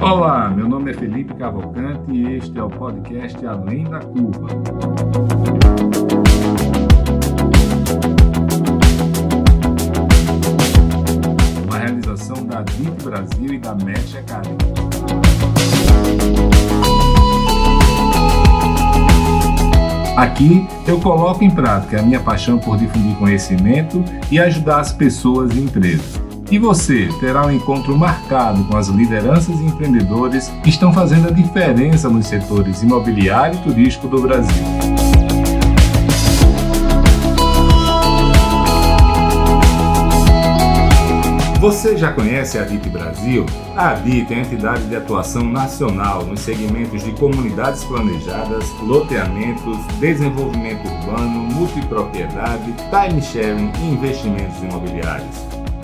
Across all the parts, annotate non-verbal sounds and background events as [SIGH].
Olá, meu nome é Felipe Cavalcante e este é o podcast Além da Curva. Uma realização da DIT Brasil e da Match Academy. Aqui eu coloco em prática a minha paixão por difundir conhecimento e ajudar as pessoas e empresas. E você terá um encontro marcado com as lideranças e empreendedores que estão fazendo a diferença nos setores imobiliário e turístico do Brasil. Você já conhece a DIT Brasil? A DIT é a entidade de atuação nacional nos segmentos de comunidades planejadas, loteamentos, desenvolvimento urbano, multipropriedade, time sharing e investimentos imobiliários.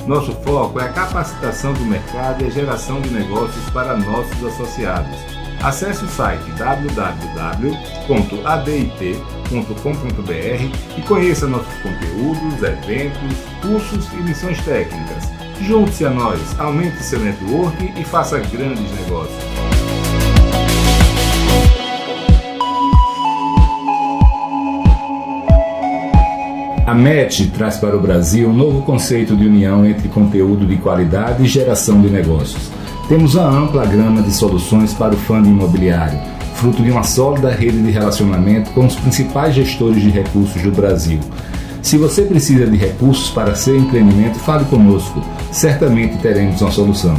Nosso foco é a capacitação do mercado e a geração de negócios para nossos associados. Acesse o site www.adit.com.br e conheça nossos conteúdos, eventos, cursos e missões técnicas. Junte-se a nós, aumente seu network e faça grandes negócios. A MET traz para o Brasil um novo conceito de união entre conteúdo de qualidade e geração de negócios. Temos uma ampla gama de soluções para o fundo imobiliário, fruto de uma sólida rede de relacionamento com os principais gestores de recursos do Brasil. Se você precisa de recursos para seu empreendimento, fale conosco, certamente teremos uma solução.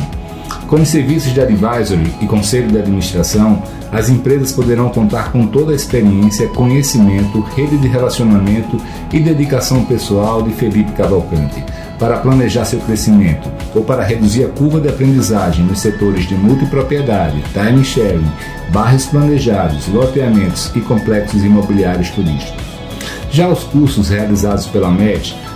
Com os serviços de advisory e conselho de administração, as empresas poderão contar com toda a experiência, conhecimento, rede de relacionamento e dedicação pessoal de Felipe Cavalcante para planejar seu crescimento ou para reduzir a curva de aprendizagem nos setores de multipropriedade, time sharing, bairros planejados, loteamentos e complexos imobiliários turísticos. Já os cursos realizados pela MET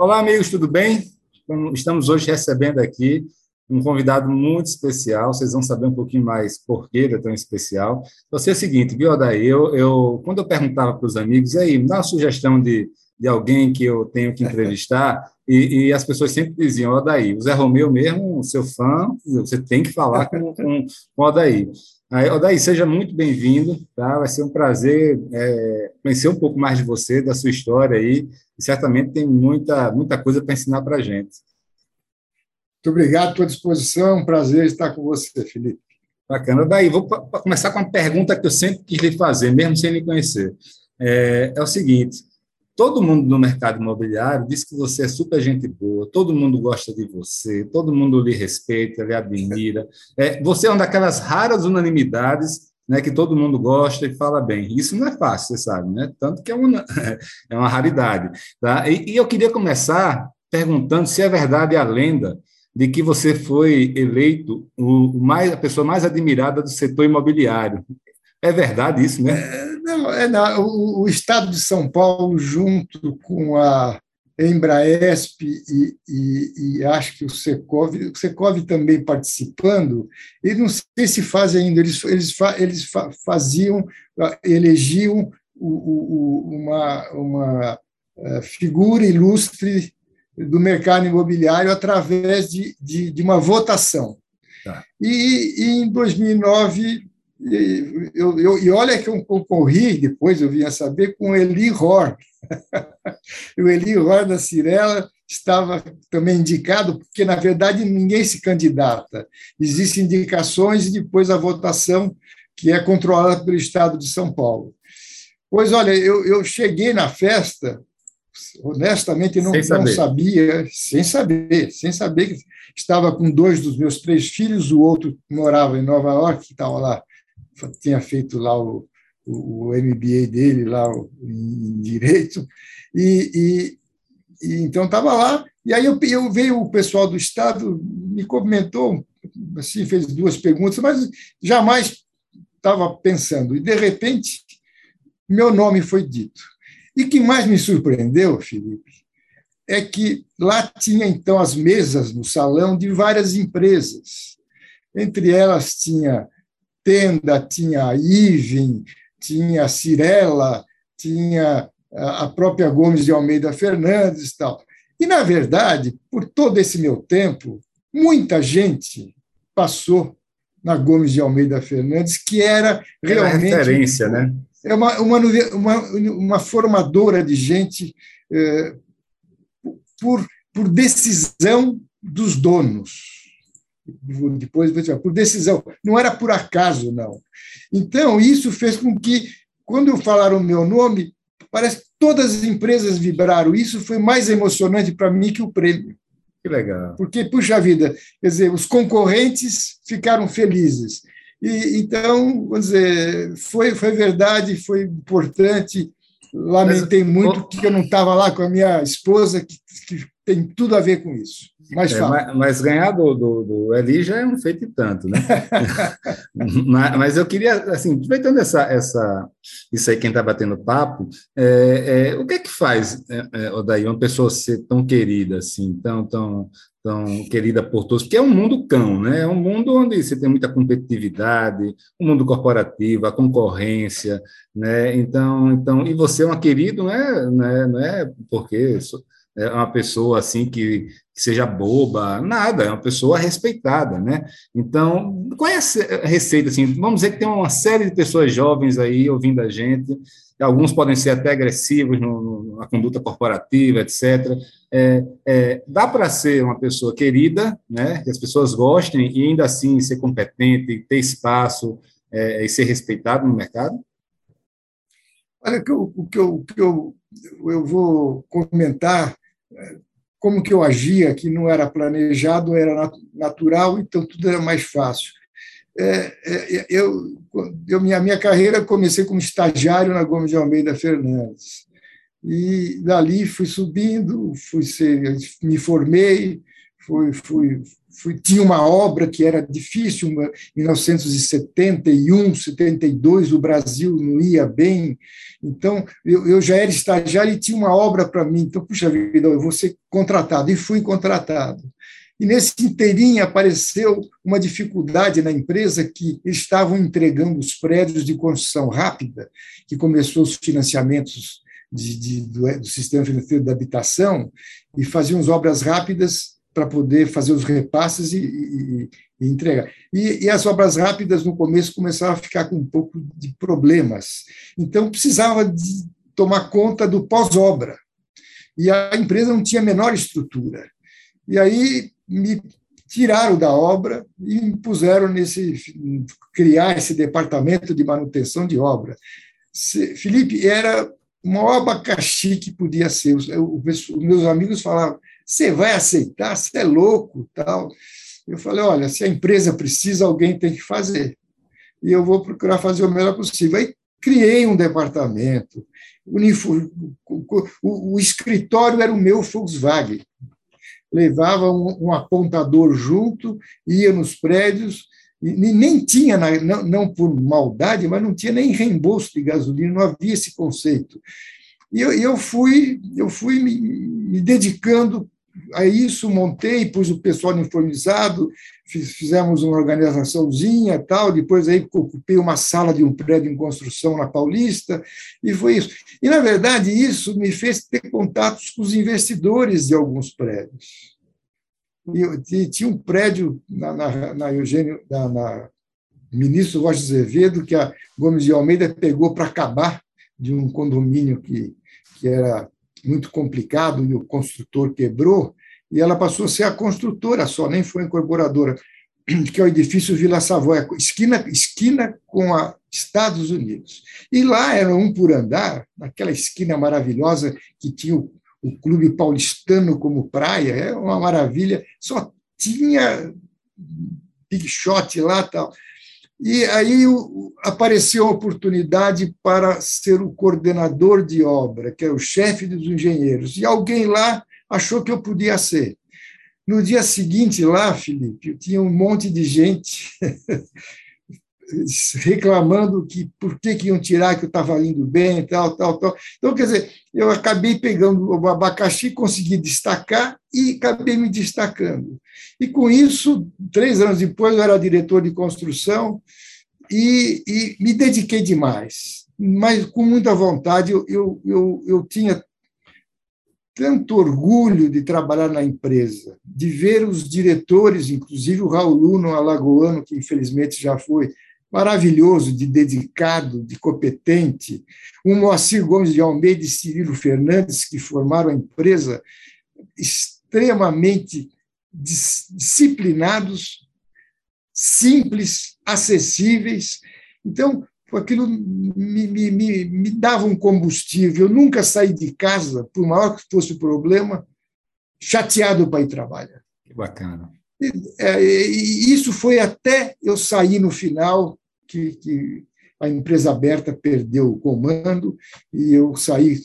Olá, amigos, tudo bem? Estamos hoje recebendo aqui um convidado muito especial. Vocês vão saber um pouquinho mais por que ele é tão especial. Você é o seguinte, viu, Odaí? Eu, eu, quando eu perguntava para os amigos, aí, dá uma sugestão de, de alguém que eu tenho que entrevistar, e, e, as pessoas sempre diziam, Odaí, o Zé Romeu mesmo, seu fã, você tem que falar com, com, com o. Aí, Odaí, seja muito bem-vindo, tá? Vai ser um prazer é, conhecer um pouco mais de você, da sua história aí, e certamente tem muita, muita coisa para ensinar para a gente. Muito obrigado, estou à disposição, é um prazer estar com você, Felipe. Bacana. Daí, vou começar com uma pergunta que eu sempre quis lhe fazer, mesmo sem lhe conhecer. É, é o seguinte: todo mundo no mercado imobiliário diz que você é super gente boa, todo mundo gosta de você, todo mundo lhe respeita, lhe admira. É, você é uma daquelas raras unanimidades né, que todo mundo gosta e fala bem. Isso não é fácil, você sabe, né? Tanto que é uma, [LAUGHS] é uma raridade. Tá? E, e eu queria começar perguntando se é verdade a lenda de que você foi eleito o mais, a pessoa mais admirada do setor imobiliário. É verdade isso, né? É, não, é, o, o, Estado de São Paulo, junto com a Embraesp e, e, e, acho que o Secov, o Secov também participando, e não sei se fazem ainda, eles, eles, eles faziam, elegiam o, o, uma, uma eh, figura ilustre do mercado imobiliário através de, de, de uma votação. Tá. E, e, em 2009 e, eu, eu, e olha que eu concorri, depois eu vim a saber, com Eli Hor, o Eli Roda [LAUGHS] Cirela estava também indicado, porque, na verdade, ninguém se candidata. Existem indicações e depois a votação, que é controlada pelo Estado de São Paulo. Pois, olha, eu, eu cheguei na festa, honestamente, não, não sabia, sem saber, sem saber que estava com dois dos meus três filhos, o outro morava em Nova York, estava lá, tinha feito lá o, o, MBA dele lá em direito, e, e, e então estava lá, e aí eu, eu, veio o pessoal do Estado, me comentou, assim, fez duas perguntas, mas jamais estava pensando, e de repente meu nome foi dito. E que mais me surpreendeu, Felipe, é que lá tinha então as mesas no salão de várias empresas. Entre elas tinha Tenda, tinha Ivin, tinha Cirela, tinha a própria Gomes de Almeida Fernandes e tal. E, na verdade, por todo esse meu tempo, muita gente passou na Gomes de Almeida Fernandes, que era realmente. É referência, né? É uma, uma, uma, uma formadora de gente eh, por, por decisão dos donos. Depois, por decisão, não era por acaso, não. Então, isso fez com que, quando falaram o meu nome, parece que todas as empresas vibraram. Isso foi mais emocionante para mim que o prêmio. Que legal. Porque, puxa vida, quer dizer, os concorrentes ficaram felizes. E, então, vamos dizer, foi, foi verdade, foi importante. Lamentei Mas, muito que eu não estava lá com a minha esposa, que, que tem tudo a ver com isso. Mas, é, mas, mas, ganhar do, do, do, Eli já é um feito e tanto, né? [LAUGHS] mas, mas, eu queria, assim, aproveitando essa, essa, isso aí, quem está batendo papo, é, é, o que é que faz, é, é, Odaí, uma pessoa ser tão querida, assim, tão, tão, tão querida por todos? Porque é um mundo cão, né? É um mundo onde você tem muita competitividade, o um mundo corporativo, a concorrência, né? Então, então e você é uma querida, não é, não é, não é porque é uma pessoa assim que, que, seja boba, nada, é uma pessoa respeitada, né? Então, qual é a receita assim? Vamos dizer que tem uma série de pessoas jovens aí ouvindo a gente, alguns podem ser até agressivos no, na conduta corporativa, etc. É, é, dá para ser uma pessoa querida, né? Que as pessoas gostem e ainda assim ser competente, ter espaço é, e ser respeitado no mercado? Olha, o que eu, o que eu, eu, eu vou comentar como que eu agia, que não era planejado, era natural, então tudo era mais fácil. É, é, eu, eu minha, minha carreira comecei como estagiário na Gomes de Almeida Fernandes. E dali fui subindo, fui ser, me formei, fui, fui, tinha uma obra que era difícil, em 1971, 72, o Brasil não ia bem, então eu, eu já era estagiário e tinha uma obra para mim, então, puxa vida, eu vou ser contratado, e fui contratado. E nesse inteirinho apareceu uma dificuldade na empresa que estavam entregando os prédios de construção rápida, que começou os financiamentos de, de, do, do, sistema financeiro da habitação, e faziam as obras rápidas para poder fazer os repasses e, e, e entregar. E, e, as obras rápidas, no começo, começaram a ficar com um pouco de problemas. Então, precisava de tomar conta do pós-obra. E a empresa não tinha a menor estrutura. E aí me tiraram da obra e me puseram nesse criar esse departamento de manutenção de obra. Felipe era maior abacaxi que podia ser. Os, meus amigos falavam: você vai aceitar? Você é louco, tal. Eu falei: olha, se a empresa precisa, alguém tem que fazer. E eu vou procurar fazer o melhor possível. Aí criei um departamento. O, escritório era o meu Volkswagen. Levava um, apontador junto, ia nos prédios, e nem tinha, não, por maldade, mas não tinha nem reembolso de gasolina, não havia esse conceito. E eu, fui, eu fui me dedicando a isso, montei, pus o pessoal uniformizado, fizemos uma organizaçãozinha tal, depois aí ocupei uma sala de um prédio em construção na Paulista, e foi isso. E, na verdade, isso me fez ter contatos com os investidores de alguns prédios. E, tinha um prédio na, na, na Eugênio, na, na ministro Rocha Azevedo, que a Gomes de Almeida pegou para acabar de um condomínio que que era muito complicado e o construtor quebrou, e ela passou a ser a construtora só, nem foi incorporadora, [CLEARS THROAT] que é o edifício Vila Savoia, esquina, esquina com a Estados Unidos. E lá era um por andar, naquela esquina maravilhosa que tinha o, o Clube Paulistano como praia, é uma maravilha, só tinha big shot lá tal. E aí apareceu a oportunidade para ser o coordenador de obra, que é o chefe dos engenheiros. E alguém lá achou que eu podia ser. No dia seguinte, lá, Felipe, tinha um monte de gente [LAUGHS] reclamando que por que, que iam tirar, que eu estava indo bem, tal, tal, tal. Então, quer dizer, eu acabei pegando o abacaxi, consegui destacar e acabei me destacando. E com isso, três anos depois, eu era diretor de construção e, e me dediquei demais, mas com muita vontade. Eu, eu, eu, eu tinha tanto orgulho de trabalhar na empresa, de ver os diretores, inclusive o Raul Luno, alagoano, que infelizmente já foi maravilhoso, de dedicado, de competente, o Moacir Gomes de Almeida e Cirilo Fernandes, que formaram a empresa, extremamente disciplinados, simples, acessíveis. Então, aquilo me, me, me, me dava um combustível. Eu nunca saí de casa, por maior que fosse o problema, chateado para ir trabalhar. Que bacana. E, é, e isso foi até eu sair no final, que, que a empresa aberta perdeu o comando e eu saí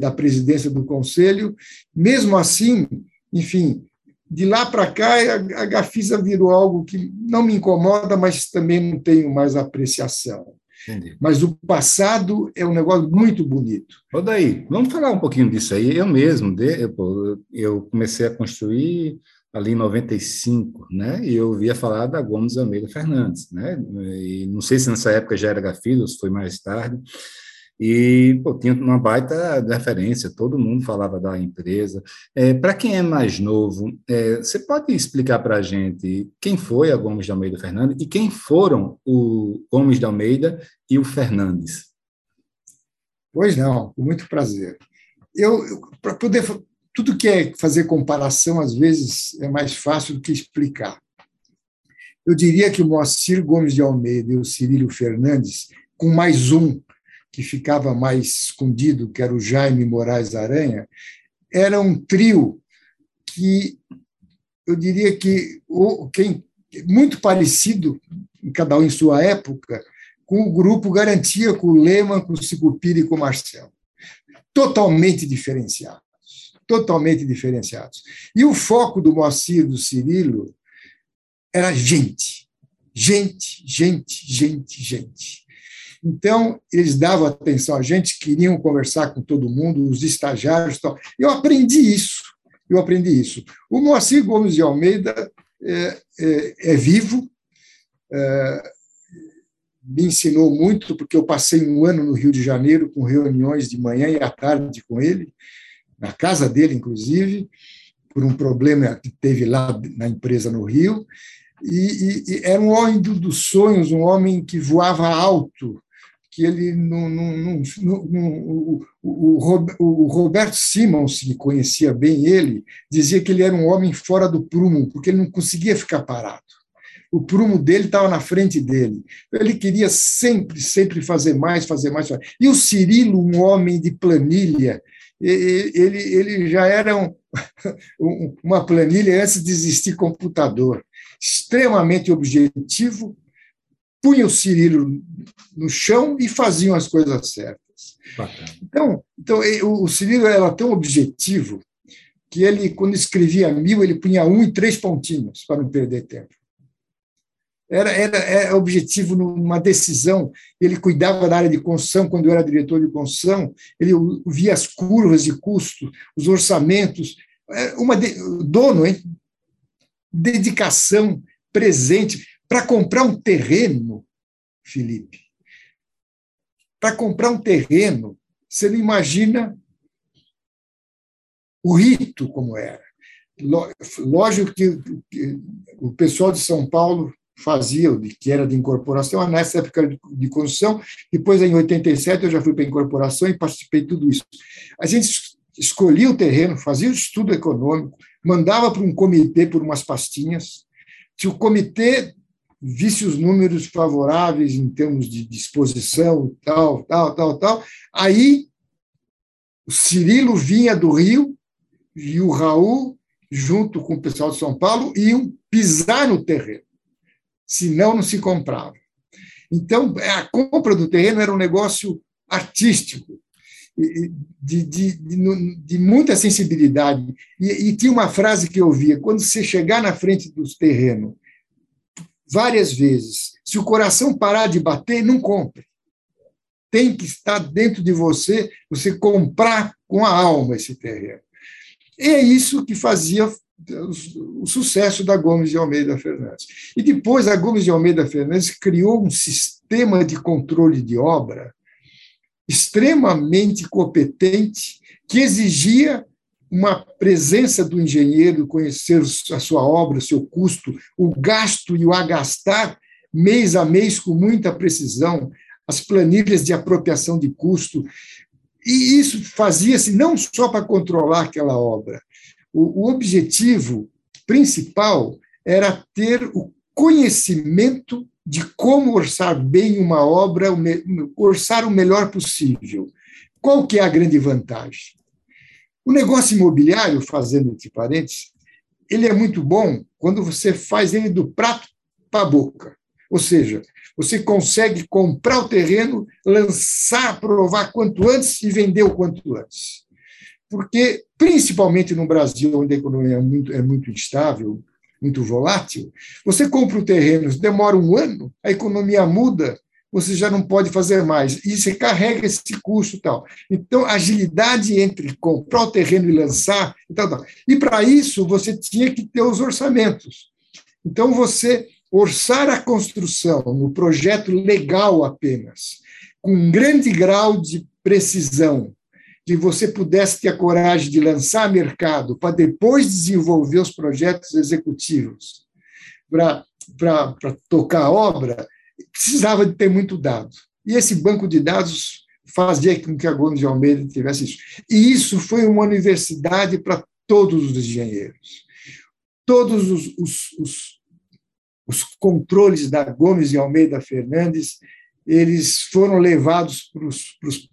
da presidência do conselho. Mesmo assim, enfim, de lá para cá, a Gafisa virou algo que não me incomoda, mas também não tenho mais apreciação. Entendi. Mas o passado é um negócio muito bonito. Ô daí, vamos falar um pouquinho disso aí. Eu mesmo, eu comecei a construir ali em 95, né? E eu ouvia falar da Gomes Almeida Fernandes, né? E não sei se nessa época já era se foi mais tarde. E pô, tinha uma baita referência, todo mundo falava da empresa. É, para quem é mais novo, é, você pode explicar para a gente quem foi a Gomes de Almeida Fernandes e quem foram o Gomes de Almeida e o Fernandes? Pois não, com muito prazer. Eu, para poder tudo que é fazer comparação às vezes é mais fácil do que explicar. Eu diria que o Moacir Gomes de Almeida e o Cirílio Fernandes, com mais um que ficava mais escondido, que era o Jaime Moraes Aranha, era um trio que eu diria que quem muito parecido, cada um em sua época, com o grupo Garantia, com o Lema, com o Sicupira e com o Marcelo. Totalmente diferenciados. Totalmente diferenciados. E o foco do Moacir do Cirilo era gente. Gente, gente, gente, gente. Então, eles davam atenção a gente, queriam conversar com todo mundo, os estagiários. Tal. Eu aprendi isso. Eu aprendi isso. O Moacir Gomes de Almeida é, é, é vivo, é, me ensinou muito, porque eu passei um ano no Rio de Janeiro com reuniões de manhã e à tarde com ele, na casa dele, inclusive, por um problema que teve lá na empresa no Rio. E, e, e era um homem dos sonhos, um homem que voava alto, que ele não, não, não, não o, o, Roberto Simons, que conhecia bem ele, dizia que ele era um homem fora do prumo, porque ele não conseguia ficar parado. O prumo dele estava na frente dele. Ele queria sempre, sempre fazer mais, fazer mais. E o Cirilo, um homem de planilha, ele, ele já era [LAUGHS] um, uma planilha antes de existir computador, extremamente objetivo, punha o Cirilo no chão e faziam as coisas certas. Então, então o Cirilo era tão objetivo que ele, quando escrevia mil, ele punha um e três pontinhos para não perder tempo. Era, era, era objetivo numa decisão. Ele cuidava da área de construção, quando eu era diretor de construção, ele via as curvas de custo, os orçamentos. É uma de, dono, hein? dedicação, presente. Para comprar um terreno, Felipe, para comprar um terreno, você não imagina o rito como era. Lógico que o pessoal de São Paulo fazia, que era de incorporação, nessa época de construção. Depois, em 87, eu já fui para a incorporação e participei de tudo isso. A gente escolhia o terreno, fazia o estudo econômico, mandava para um comitê por umas pastinhas. Se o comitê visse os números favoráveis em termos de disposição, tal, tal, tal, tal, aí o Cirilo vinha do Rio e o Raul, junto com o pessoal de São Paulo, iam pisar no terreno senão não se comprava. Então, a compra do terreno era um negócio artístico, de, de, de, de muita sensibilidade. E, e, tinha uma frase que eu ouvia: quando você chegar na frente do terreno, várias vezes, se o coração parar de bater, não compre. Tem que estar dentro de você, você comprar com a alma esse terreno. E é isso que fazia o sucesso da Gomes de Almeida Fernandes. E depois a Gomes de Almeida Fernandes criou um sistema de controle de obra extremamente competente que exigia uma presença do engenheiro, conhecer a sua obra, o seu custo, o gasto e o agastar mês a mês com muita precisão, as planilhas de apropriação de custo. E isso fazia-se não só para controlar aquela obra, o, o objetivo principal era ter o conhecimento de como orçar bem uma obra, orçar o melhor possível. Qual que é a grande vantagem? O negócio imobiliário, fazendo entre parênteses, ele é muito bom quando você faz ele do prato para a boca. Ou seja, você consegue comprar o terreno, lançar, provar quanto antes e vender o quanto antes porque, principalmente no Brasil, onde a economia é muito, é muito instável, muito volátil, você compra o terreno, demora um ano, a economia muda, você já não pode fazer mais. E você carrega esse custo tal. Então, agilidade entre comprar o terreno e lançar. E, tal, tal. e para isso, você tinha que ter os orçamentos. Então, você orçar a construção no projeto legal apenas, com um grande grau de precisão, que você pudesse ter a coragem de lançar mercado para depois desenvolver os projetos executivos para tocar a obra, precisava de ter muito dado. E esse banco de dados fazia com que a Gomes de Almeida tivesse isso. E isso foi uma universidade para todos os engenheiros. Todos os, os, os, os controles da Gomes de Almeida Fernandes eles foram levados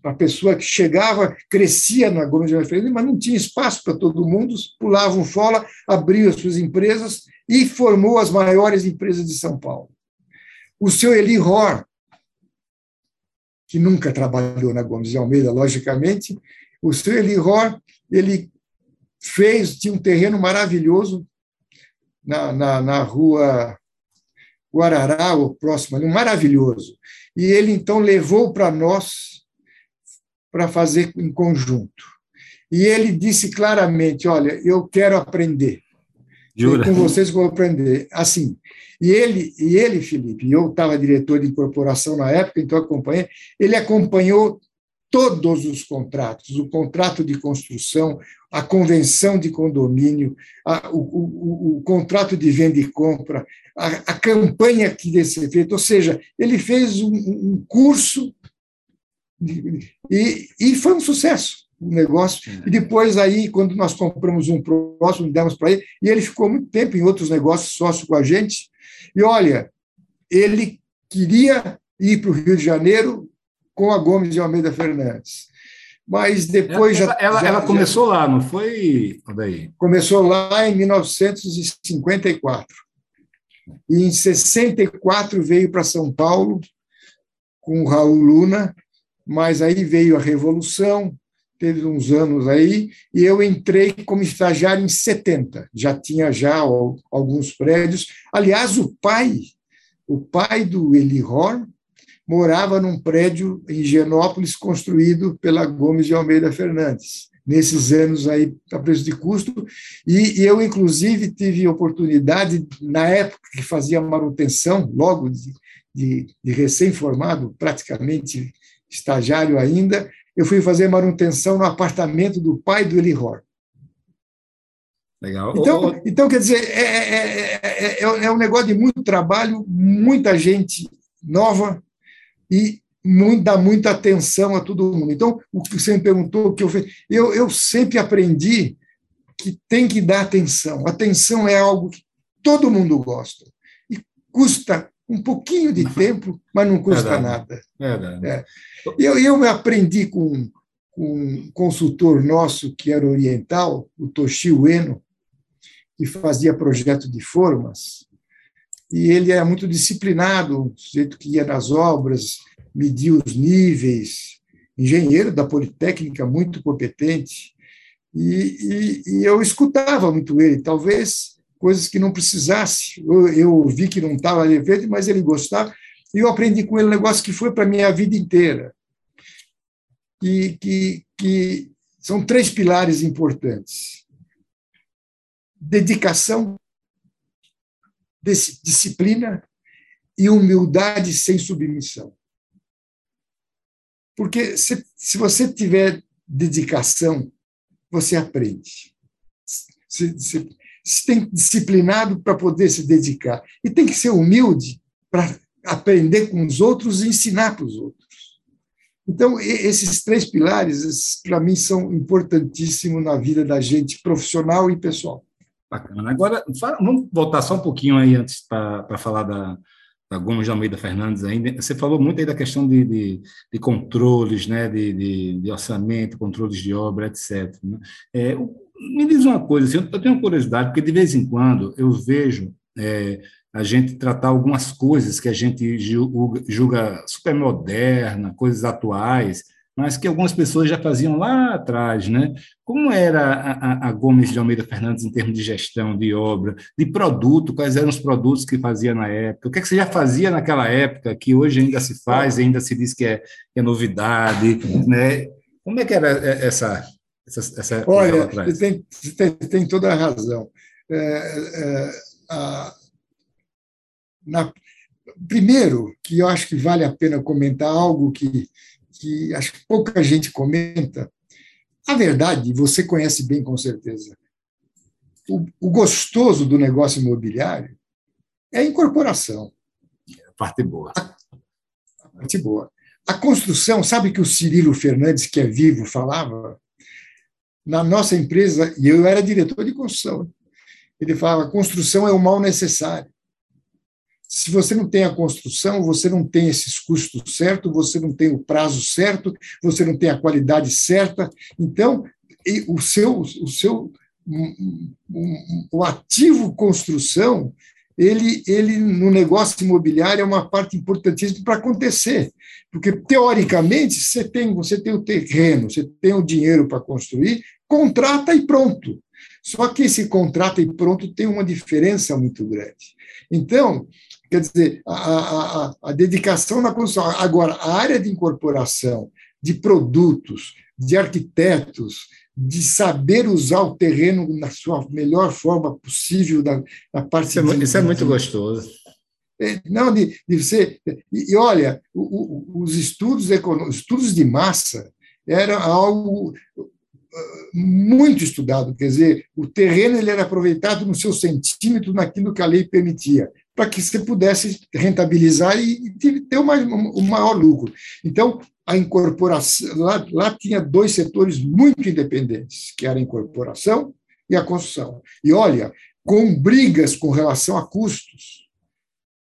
para a pessoa que chegava, crescia na Gomes Fernandes, mas não tinha espaço para todo mundo, pulavam fora, abriu as suas empresas e formou as maiores empresas de São Paulo. O seu Eli Hor, que nunca trabalhou na Gomes de Almeida, logicamente, o seu Eli Hor, ele fez, tinha um terreno maravilhoso na, na, na rua Guarará, o próximo ali, maravilhoso. E ele, então, levou para nós para fazer em conjunto. E ele disse claramente: Olha, eu quero aprender. Jura? com vocês vou aprender. Assim. E ele, e ele Felipe, eu estava diretor de incorporação na época, então acompanhei, ele acompanhou todos os contratos, o contrato de construção, a convenção de condomínio, a, o, o, o, contrato de venda e compra, a, a campanha que deve ser feita, ou seja, ele fez um, um curso de, e, e foi um sucesso o negócio. E depois aí, quando nós compramos um próximo, demos para ele, e ele ficou muito tempo em outros negócios, sócio com a gente. E olha, ele queria ir para o Rio de Janeiro com a Gomes de Almeida Fernandes. Mas depois ela, já, ela, já, ela começou já, lá, não foi? Daí? Começou lá em 1954. E em 64 veio para São Paulo com o Raul Luna, mas aí veio a Revolução, teve uns anos aí, e eu entrei como estagiário em 70. Já tinha já alguns prédios. Aliás, o pai, o pai do Eli Horn, morava num prédio em Genópolis construído pela Gomes de Almeida Fernandes, nesses anos aí a preço de custo, e, e eu, inclusive, tive oportunidade, na época que fazia manutenção, logo de, de, de recém-formado, praticamente estagiário ainda, eu fui fazer manutenção no apartamento do pai do Eli Hor. Legal. Então, então quer dizer, é, é, é, é, um negócio de muito trabalho, muita gente nova e muito, dá muita atenção a todo mundo. Então, o que você me perguntou, o que eu fiz, eu, eu sempre aprendi que tem que dar atenção. Atenção é algo que todo mundo gosta. E custa um pouquinho de tempo, mas não custa Verdade. nada. Verdade. É. Eu, eu aprendi com, com um consultor nosso, que era oriental, o Toshio Ueno, que fazia projeto de formas, e ele era muito disciplinado, um sujeito que ia nas obras, media os níveis, engenheiro da Politécnica, muito competente, e, e, e eu escutava muito ele, talvez coisas que não precisasse, eu, eu vi que não estava levando, mas ele gostava, e eu aprendi com ele um negócio que foi para a minha vida inteira, que, que, que são três pilares importantes. Dedicação, disciplina e humildade sem submissão. Porque se, se você tiver dedicação, você aprende. Se, se, se tem disciplinado para poder se dedicar. E tem que ser humilde para aprender com os outros e ensinar para os outros. Então, esses três pilares, para mim, são importantíssimos na vida da gente profissional e pessoal. Bacana. Agora, vamos voltar só um pouquinho aí antes para falar da, da Gomes de Almeida Fernandes ainda. Você falou muito aí da questão de, de, de controles, né, de, de, de, orçamento, controles de obra, etc. Né? É, me diz uma coisa, assim, eu tenho curiosidade, porque de vez em quando eu vejo é, a gente tratar algumas coisas que a gente julga, julga super moderna, coisas atuais, mas que algumas pessoas já faziam lá atrás, né? Como era a, a, Gomes de Almeida Fernandes em termos de gestão, de obra, de produto, quais eram os produtos que fazia na época, o que, é que você já fazia naquela época, que hoje ainda se faz, ainda se diz que é, que é novidade, né? Como é que era essa... essa, essa Olha, você tem, tem, tem, toda a razão. É, é, a, na, primeiro, que eu acho que vale a pena comentar algo que que acho que pouca gente comenta. A verdade, você conhece bem com certeza. O, o gostoso do negócio imobiliário é a incorporação. A parte boa. A, a parte boa. A construção, sabe que o Cirilo Fernandes, que é vivo, falava? Na nossa empresa, e eu era diretor de construção, ele falava: construção é o mal necessário. Se você não tem a construção, você não tem esses custos certos, você não tem o prazo certo, você não tem a qualidade certa. Então, o seu, o seu o ativo construção, ele, ele no negócio imobiliário é uma parte importantíssima para acontecer, porque teoricamente você tem você tem o terreno, você tem o dinheiro para construir, contrata e pronto. Só que esse contrato e pronto tem uma diferença muito grande. Então, Quer dizer, a, a, a dedicação na construção. Agora, a área de incorporação de produtos, de arquitetos, de saber usar o terreno na sua melhor forma possível da, da parte isso, é, isso é muito gostoso. É, não de, de você e, e olha o, o, os estudos econômicos estudos de massa era algo ah, muito estudado. Quer dizer o terreno ele era aproveitado no seu centímetro naquilo que a lei permitia para que você pudesse rentabilizar e ter o, maior lucro. Então, a incorporação, lá, lá tinha dois setores muito independentes, que era a incorporação e a construção. E olha, com brigas com relação a custos.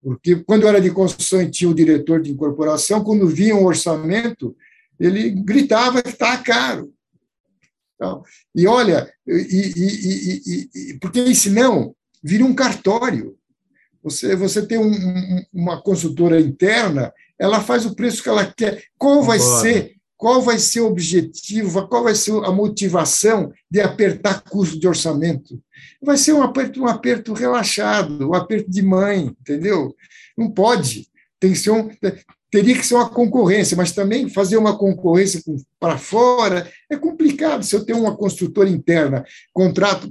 Porque quando eu era de construção e tinha o diretor de incorporação, quando via um orçamento, ele gritava que estava caro. Então, e olha, e, e, e, porque senão vira um cartório. Você, você tem um, um, uma consultora interna, ela faz o preço que ela quer. Qual vai ser? Qual vai ser o objetivo? Qual vai ser a motivação de apertar custo de orçamento? Vai ser um aperto, um aperto relaxado, um aperto de mãe, entendeu? Não pode. Tem que ser um, teria que ser uma concorrência, mas também fazer uma concorrência para fora é complicado. Se eu tenho uma construtora interna, contrato,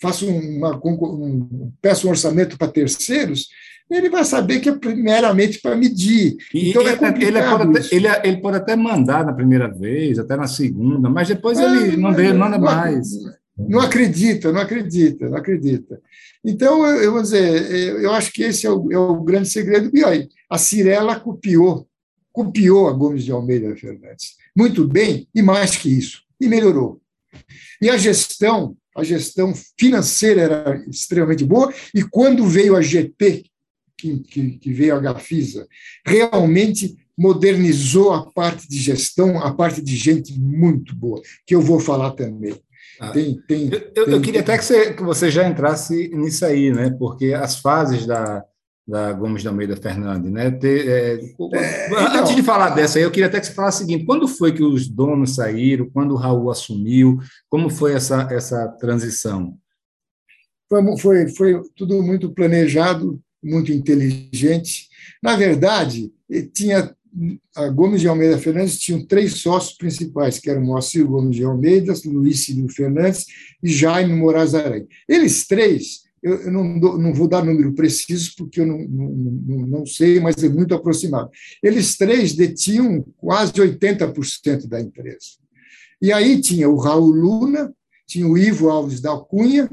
faço uma, um, peço um orçamento para terceiros, ele vai saber que é primeiramente para medir. E então é complicado. Ele pode, até, ele, ele pode até mandar na primeira vez, até na segunda, mas depois ele não, não, não manda mais. Não acredita, não acredita, não acredita. Então, eu, vou dizer, eu acho que esse é o, é o grande segredo. E aí, a Cirela copiou, copiou a Gomes de Almeida Fernandes. Muito bem, e mais que isso, e melhorou. E a gestão, a gestão financeira era extremamente boa, e quando veio a GP, que, que, que veio a Gafisa, realmente modernizou a parte de gestão, a parte de gente muito boa, que eu vou falar também. Ah, tem, tem, eu, tem, eu, queria até que você, que você já entrasse nisso aí, né? Porque as fases da, da Gomes da Almeida Fernandes, né? Ter, é, é, antes então, de falar dessa aí, eu queria até que você falasse o seguinte: quando foi que os donos saíram? Quando o Raul assumiu? Como foi essa, essa transição? Foi, foi, foi tudo muito planejado, muito inteligente. Na verdade, tinha a Gomes de Almeida Fernandes tinham três sócios principais, que eram Moacir Gomes de Almeida, Luiz Cílio Fernandes e Jaime Moraes Aranha. Eles três, eu não, dou, não, vou dar número preciso, porque eu não, não, não, sei, mas é muito aproximado. Eles três detinham quase 80% da empresa. E aí tinha o Raul Luna, tinha o Ivo Alves da Cunha,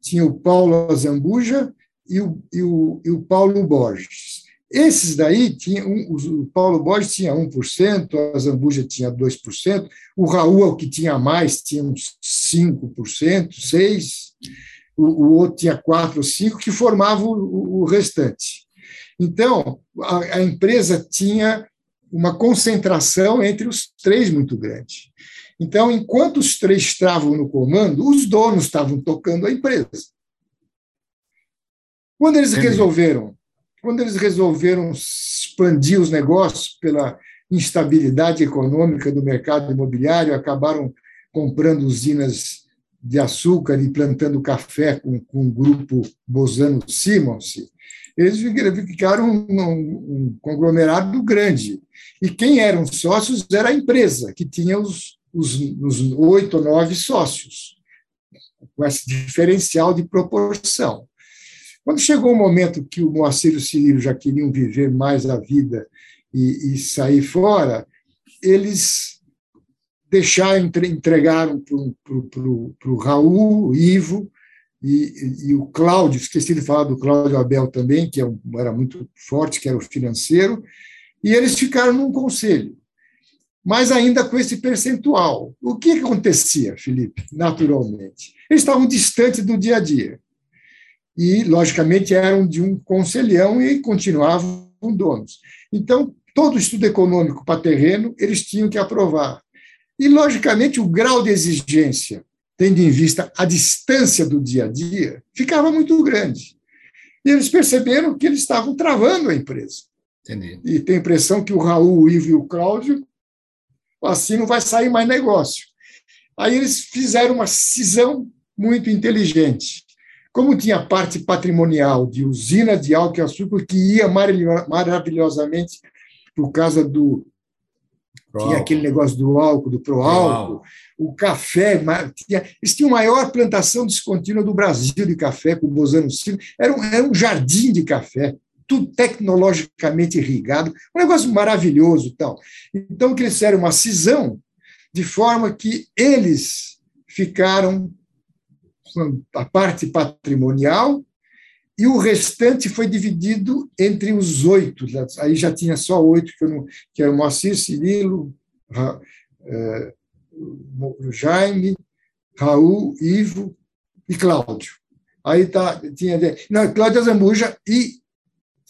tinha o Paulo Azambuja e o, e o, e o Paulo Borges. Esses daí, tinha um, o Paulo Borges tinha 1%, a Zambuja tinha 2%, o Raul, o que tinha mais, tinha uns 5%, 6%, o, o outro tinha 4% ou 5%, que formavam o, o restante. Então, a, a empresa tinha uma concentração entre os três muito grande. Então, enquanto os três estavam no comando, os donos estavam tocando a empresa. Quando eles resolveram quando eles resolveram expandir os negócios pela instabilidade econômica do mercado imobiliário, acabaram comprando usinas de açúcar e plantando café com, com o grupo Bosano Simons, eles ficaram um, um, conglomerado grande. E quem eram sócios era a empresa, que tinha os, os, os oito ou nove sócios, com esse diferencial de proporção. Quando chegou o momento que o Moacir e o Cirilo já queriam viver mais a vida e, e sair fora, eles deixaram, entregaram para o Raul, o Ivo e, e, o Cláudio, esqueci de falar do Cláudio Abel também, que é era muito forte, que era o financeiro, e eles ficaram num conselho mas ainda com esse percentual. O que acontecia, Felipe, naturalmente? Eles estavam distantes do dia a dia e, logicamente, eram de um conselhão e continuavam donos. Então, todo estudo econômico para terreno eles tinham que aprovar. E, logicamente, o grau de exigência, tendo em vista a distância do dia a dia, ficava muito grande. E eles perceberam que eles estavam travando a empresa. Entendi. E tem a impressão que o Raul, o Ivo e o Cláudio, assim não vai sair mais negócio. Aí eles fizeram uma cisão muito inteligente. Como tinha parte patrimonial de usina de álcool e açúcar que ia maravilhosamente por causa do. Tinha aquele negócio do álcool, do proálcool, o café. Tinha, eles tinham a maior plantação descontínua do Brasil de café, com o Bosano Silva. Era um, era um jardim de café tudo tecnologicamente irrigado, um negócio maravilhoso. Tal. Então, fizeram uma cisão de forma que eles ficaram a parte patrimonial, e o restante foi dividido entre os oito. Aí já tinha só oito, que, não, que eram Moacir, Cirilo, Ra, é, Jaime, Raul, Ivo e Cláudio. Aí tá, tinha não, Cláudio Zambuja e,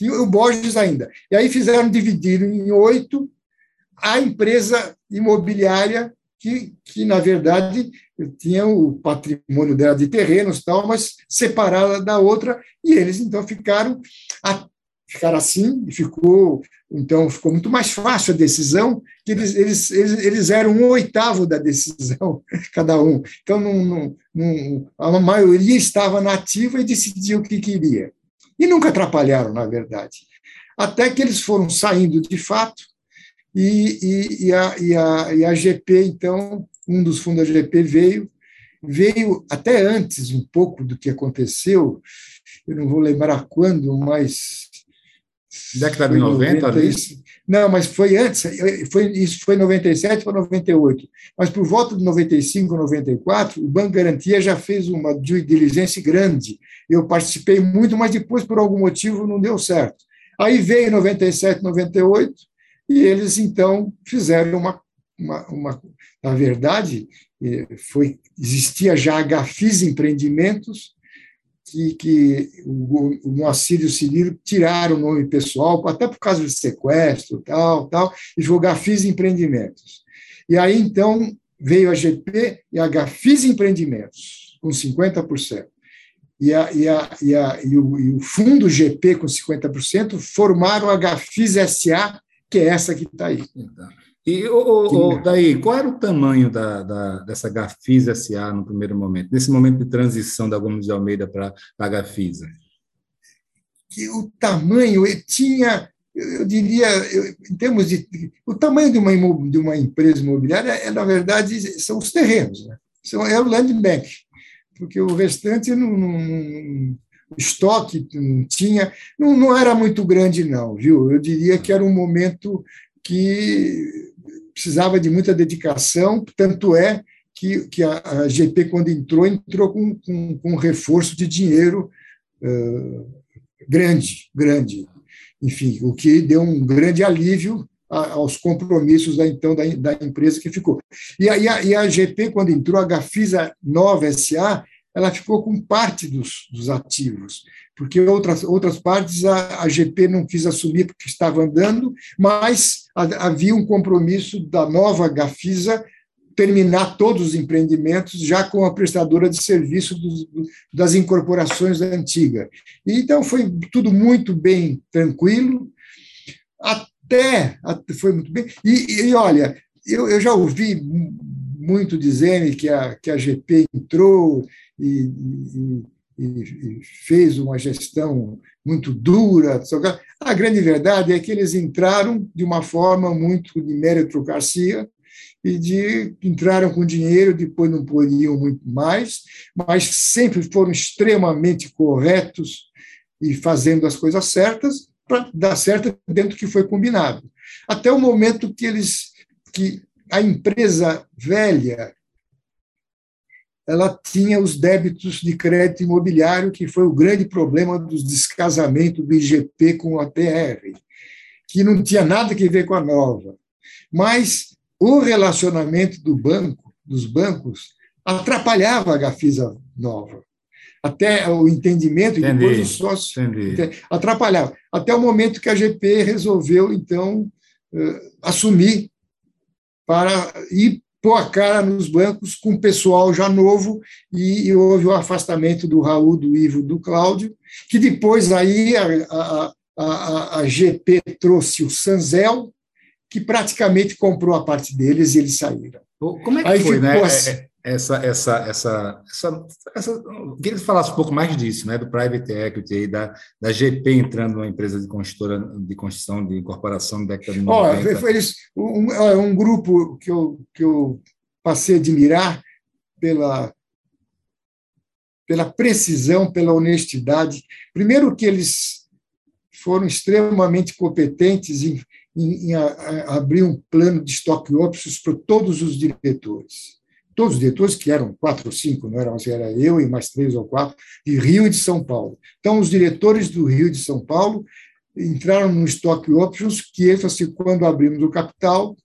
e o Borges ainda. E aí fizeram dividir em oito a empresa imobiliária que, que na verdade, tinha o patrimônio dela de terrenos tal, mas separada da outra, e eles então ficaram a, ficaram assim, e ficou então ficou muito mais fácil a decisão, que eles, eles, eles, eles eram um oitavo da decisão, [LAUGHS] cada um. Então, a maioria estava nativa e decidia o que queria. E nunca atrapalharam, na verdade. Até que eles foram saindo de fato, e, e, e, a, e, a, e a GP, então, um dos fundos da GP veio, veio até antes um pouco do que aconteceu, eu não vou lembrar quando, mas Década de 90, 90 ali? Não, mas foi antes, foi, isso foi 97 para 98. Mas por volta de 95, 94, o Banco Garantia já fez uma due diligence grande. Eu participei muito, mas depois, por algum motivo, não deu certo. Aí veio 97, 98, e eles então fizeram uma. uma, uma na verdade, eh, foi, existia já a Gafis Empreendimentos, que, que o, o Moacir e o Cirilo tiraram o nome pessoal, até por causa de sequestro, tal, tal, e jogar Gafis Empreendimentos. E aí, então, veio a GP e a Gafis Empreendimentos, com 50%. E, a, e, a, e, a, e, o, e o fundo GP com 50% formaram a Gafis SA, que é essa que está aí. Então. E daí, qual era o tamanho da, da, dessa Gafisa SA no primeiro momento, nesse momento de transição da Gomes de Almeida para a Gafisa? Que o tamanho tinha, eu diria, em termos de. O tamanho de uma, de uma empresa imobiliária, é, na verdade, são os terrenos, né? São, é o land bank, porque o restante não, não estoque não tinha, não, não era muito grande, não, viu? Eu diria que era um momento que precisava de muita dedicação, tanto é que, que a, a GP, quando entrou, entrou com, com, com um reforço de dinheiro uh, grande, grande. Enfim, o que deu um grande alívio aos compromissos da, então da, da empresa que ficou. E a, e a, e a GP, quando entrou, a Gafisa Nova SA, ela ficou com parte dos, dos ativos, porque outras, outras partes a, a, GP não quis assumir porque estava andando, mas havia um compromisso da nova Gafisa terminar todos os empreendimentos já com a prestadora de serviço das incorporações da antiga. E, então foi tudo muito bem tranquilo, até, até foi muito bem. E, e olha, eu, eu já ouvi muito dizerem que a, que a GP entrou e, e, e fez uma gestão muito dura. A grande verdade é que eles entraram de uma forma muito de meritocracia e de entraram com dinheiro, depois não podiam muito mais, mas sempre foram extremamente corretos e fazendo as coisas certas para dar certo dentro do que foi combinado. Até o momento que eles que a empresa velha ela tinha os débitos de crédito imobiliário, que foi o grande problema dos descasamentos do IGP com a TR, que não tinha nada a ver com a nova. Mas o relacionamento do banco, dos bancos, atrapalhava a Gafisa nova. Até o entendimento, entendi, e depois os sócios entendi. atrapalhava. Até o momento que a GP resolveu, então, eh, assumir para ir pôr a cara nos bancos com o pessoal já novo e, e, houve o afastamento do Raul, do Ivo, do Cláudio, que depois aí a, a, a, a GP trouxe o Sanzel, que praticamente comprou a parte deles e eles saíram. Como é que aí foi, né? Assim, é, essa, essa, essa, essa, essa, queria que falasse um pouco mais disso, né, do private equity, da, da GP entrando numa empresa de construtora de construção de incorporação da década de 90. Oh, eles, um, um grupo que eu, que eu passei a admirar pela, pela precisão, pela honestidade. Primeiro que eles foram extremamente competentes em, em, em a, a abrir um plano de stock options para todos os diretores todos os diretores, que eram quatro ou cinco, não eram, era eu e mais três ou quatro, de Rio e de São Paulo. Então, os diretores do Rio e de São Paulo entraram no Stock Options, que ele assim, quando abrimos o capital,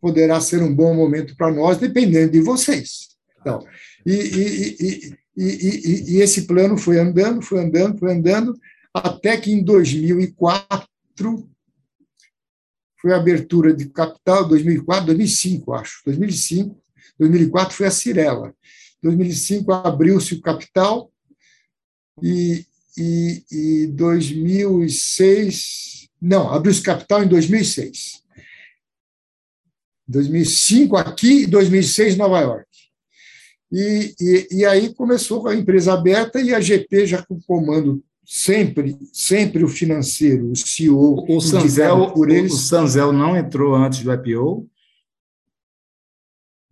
poderá ser um bom momento para nós, dependendo de vocês. Então, e, e, e, e, esse plano foi andando, foi andando, foi andando, até que em 2004 foi a abertura de capital, 2004, 2005, acho, 2005, 2004 foi a Cirela. 2005 abriu-se o capital e, e, e 2006 não abriu-se o capital em 2006. 2005 aqui e 2006 em Nova York. E, e, e, aí começou a empresa aberta e a GP já com comando sempre, sempre o financeiro, o CEO. O Sanzel, por eles. o Sanzel não entrou antes do IPO?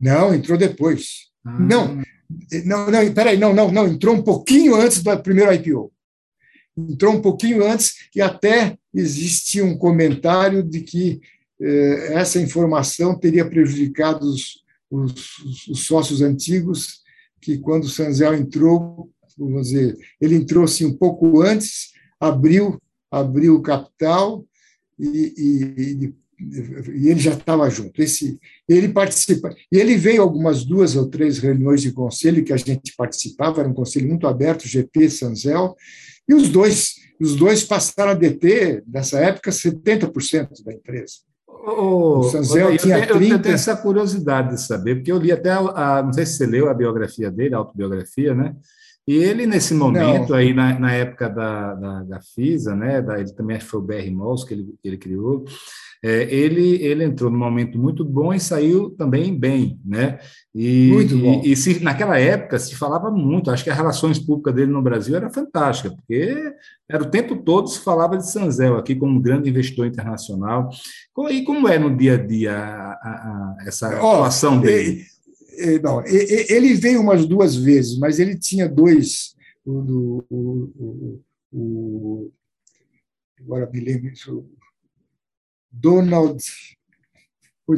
Não, entrou depois. Ah. Não, não, não, peraí, não, não, não, entrou um pouquinho antes do primeiro IPO. entrou um pouquinho antes e até existia um comentário de que eh, essa informação teria prejudicado os, os, os, sócios antigos, que quando o Sanzel entrou, vamos dizer, ele entrou assim um pouco antes, abriu, abriu o capital e, e, e ele já estava junto. Esse, ele participa. E ele veio algumas duas ou três reuniões de conselho que a gente participava, era um conselho muito aberto, GP, Sanzel, e os dois, os dois passaram a deter, nessa época, 70% da empresa. O, o Sanzel eu, tinha tenho, 30... eu tenho essa curiosidade de saber, porque eu li até, a, não sei se você leu a biografia dele, a autobiografia, né? E ele, nesse momento, Não. aí na, na época da, da, da, FISA, né, da, ele também foi o BR Malls que ele, ele criou, é, ele, ele entrou num momento muito bom e saiu também bem, né? E, muito bom. E, e se, naquela época se falava muito, acho que as relações públicas dele no Brasil era fantástica, porque era o tempo todo se falava de Sanzel aqui como grande investidor internacional. E como é no dia a dia a, a, a, essa atuação dele? Não, ele veio umas duas vezes, mas ele tinha dois. O, o, o, agora me lembro. Donald.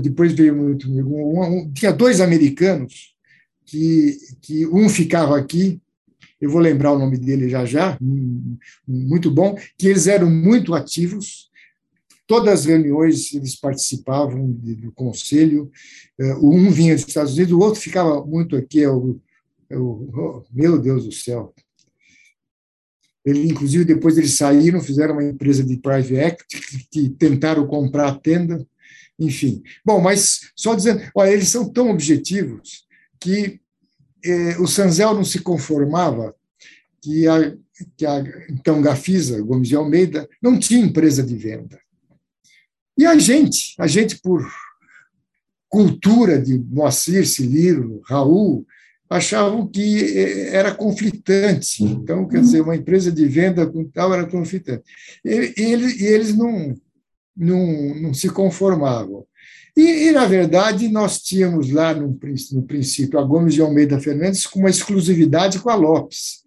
Depois veio muito um, um, tinha dois americanos que, que um ficava aqui eu vou lembrar o nome dele já já, muito bom, que eles eram muito ativos, todas as reuniões eles participavam do conselho. É, um vinha dos Estados Unidos, o outro ficava muito aqui. É o, é o oh, meu Deus do céu! Ele, inclusive, depois eles saíram, fizeram uma empresa de private equity [LAUGHS] que tentaram comprar a tenda, enfim. Bom, mas só dizendo, olha, eles são tão objetivos que eh, o Sanzel não se conformava que a, que a então Gafisa, Gomes de Almeida, não tinha empresa de venda. E a gente, a gente por cultura de Moacir, Ciliro, Raul, achavam que eh, era conflitante. Então, quer dizer, uma empresa de venda com tal era conflitante. E, e eles não, não, não se conformavam. E, e, na verdade, nós tínhamos lá, no, no princípio, a Gomes de Almeida Fernandes com uma exclusividade com a Lopes.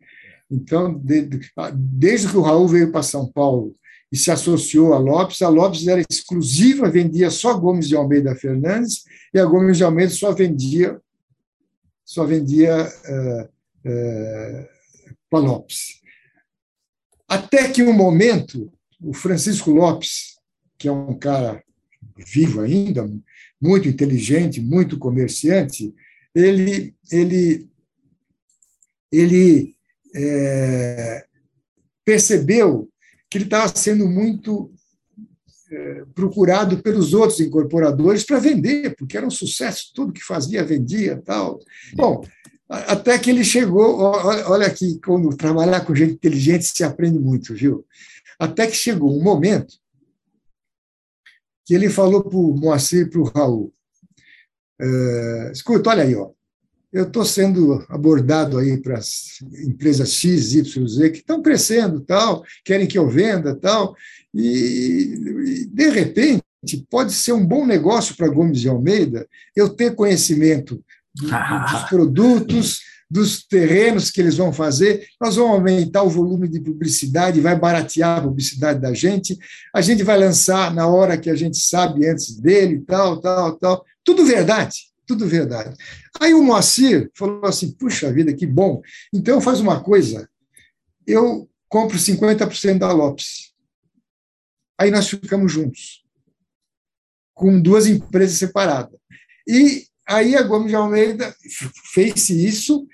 Então, de, desde que o Raul veio para São Paulo e se associou a Lopes. A Lopes era exclusiva, vendia só Gomes de Almeida Fernandes, e a Gomes de Almeida só vendia só vendia uh, uh, Lopes. Até que um momento, o Francisco Lopes, que é um cara vivo ainda, muito inteligente, muito comerciante, ele, ele, ele é, percebeu que ele estava sendo muito é, procurado pelos outros incorporadores para vender, porque era um sucesso, tudo que fazia vendia tal. Bom, até que ele chegou, olha aqui, quando trabalhar com gente inteligente se aprende muito, viu? Até que chegou um momento que ele falou para o Moacir e para o Raul, é, escuta, olha aí, ó, eu estou sendo abordado aí para as empresas X, Y, Z, que estão crescendo, tal, querem que eu venda, tal, e, e de repente pode ser um bom negócio para Gomes de Almeida eu ter conhecimento do, dos [LAUGHS] produtos, dos terrenos que eles vão fazer, nós vamos aumentar o volume de publicidade, vai baratear a publicidade da gente, a gente vai lançar na hora que a gente sabe antes dele, tal, tal, tal, tudo verdade tudo verdade. Aí o Moacir falou assim: puxa vida, que bom. Então faz uma coisa, eu compro 50% da Lopes. Aí nós ficamos juntos, com duas empresas separadas. E aí a Gomes de Almeida fez isso,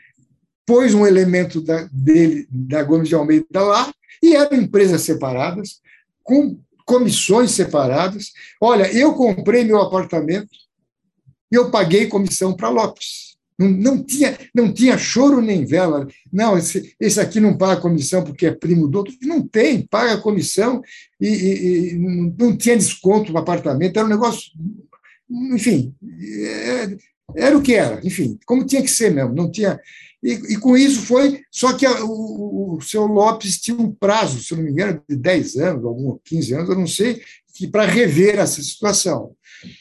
pôs um elemento da, dele, da Gomes de Almeida lá, e eram empresas separadas, com comissões separadas. Olha, eu comprei meu apartamento e eu paguei comissão para Lopes. Não, não, tinha, não tinha choro nem vela. Não, esse, esse aqui não paga comissão porque é primo do outro. Não tem, paga comissão e, e, e não tinha desconto no apartamento. Era um negócio. Enfim, é, era o que era. Enfim, como tinha que ser mesmo. Não tinha. E, e com isso foi. Só que a, o, o seu Lopes tinha um prazo, se não me engano, de 10 anos, alguns 15 anos, eu não sei, para rever essa situação.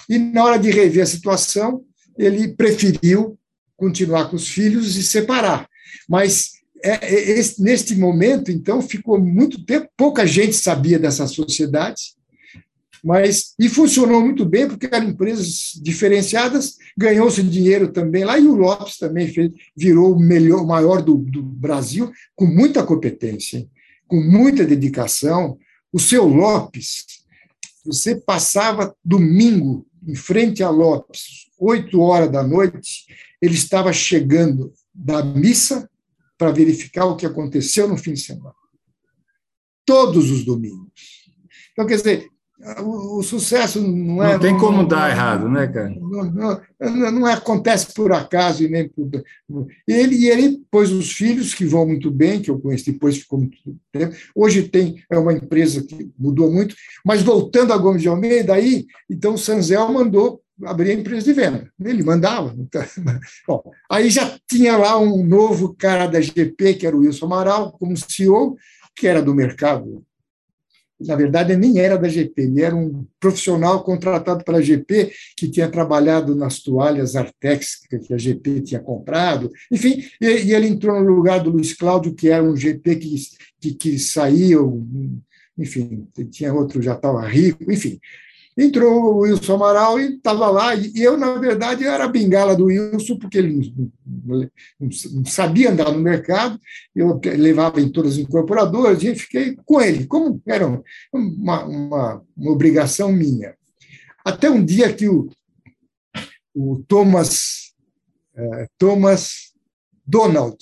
E, na hora de rever a situação, ele preferiu continuar com os filhos e separar. Mas é, é, esse, neste momento, então, ficou muito tempo, pouca gente sabia dessa sociedade, mas e funcionou muito bem porque eram empresas diferenciadas, ganhou-se dinheiro também lá e o Lopes também fez, virou o melhor, maior do, do Brasil com muita competência, com muita dedicação. O seu Lopes, você passava domingo em frente a Lopes, oito horas da noite, ele estava chegando da missa para verificar o que aconteceu no fim de semana. Todos os domingos. Então, quer dizer, o, o sucesso não é. Não tem como não, dar errado, né, cara? Não, não, não, acontece por acaso e nem por. Ele, ele pôs os filhos, que vão muito bem, que eu conheci depois, ficou muito tempo. Hoje tem é uma empresa que mudou muito, mas voltando a Gomes de Almeida, aí, então o Sanzel mandou abrir a empresa de venda. Ele mandava. Então, [LAUGHS] bom, aí já tinha lá um novo cara da GP, que era o Wilson Amaral, como CEO, que era do mercado na verdade, nem era da GP, ele era um profissional contratado pela GP, que tinha trabalhado nas toalhas Artex que a GP tinha comprado, enfim, e, e ele entrou no lugar do Luiz Cláudio, que era um GP que, que, que saiu, enfim, tinha outro, já estava rico, enfim. Entrou o Wilson Amaral e estava lá, e eu, na verdade, era a bengala do Wilson, porque ele não, não sabia andar no mercado, eu levava em todas as incorporadoras e fiquei com ele, como era uma, uma, uma obrigação minha. Até um dia que o, o Thomas, eh, Thomas Donald,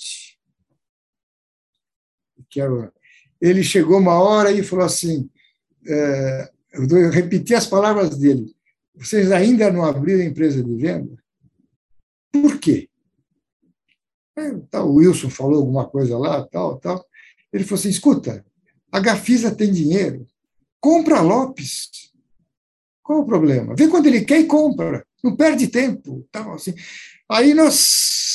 que era, ele chegou uma hora e falou assim, eh, eu repeti as palavras dele. Vocês ainda não abriram a empresa de venda? Por quê? É, tá, o Wilson falou alguma coisa lá, tal, tal. Ele falou assim: escuta, a Gafisa tem dinheiro, compra a Lopes. Qual o problema? Vê quando ele quer e compra, não perde tempo. Tal, assim. Aí nós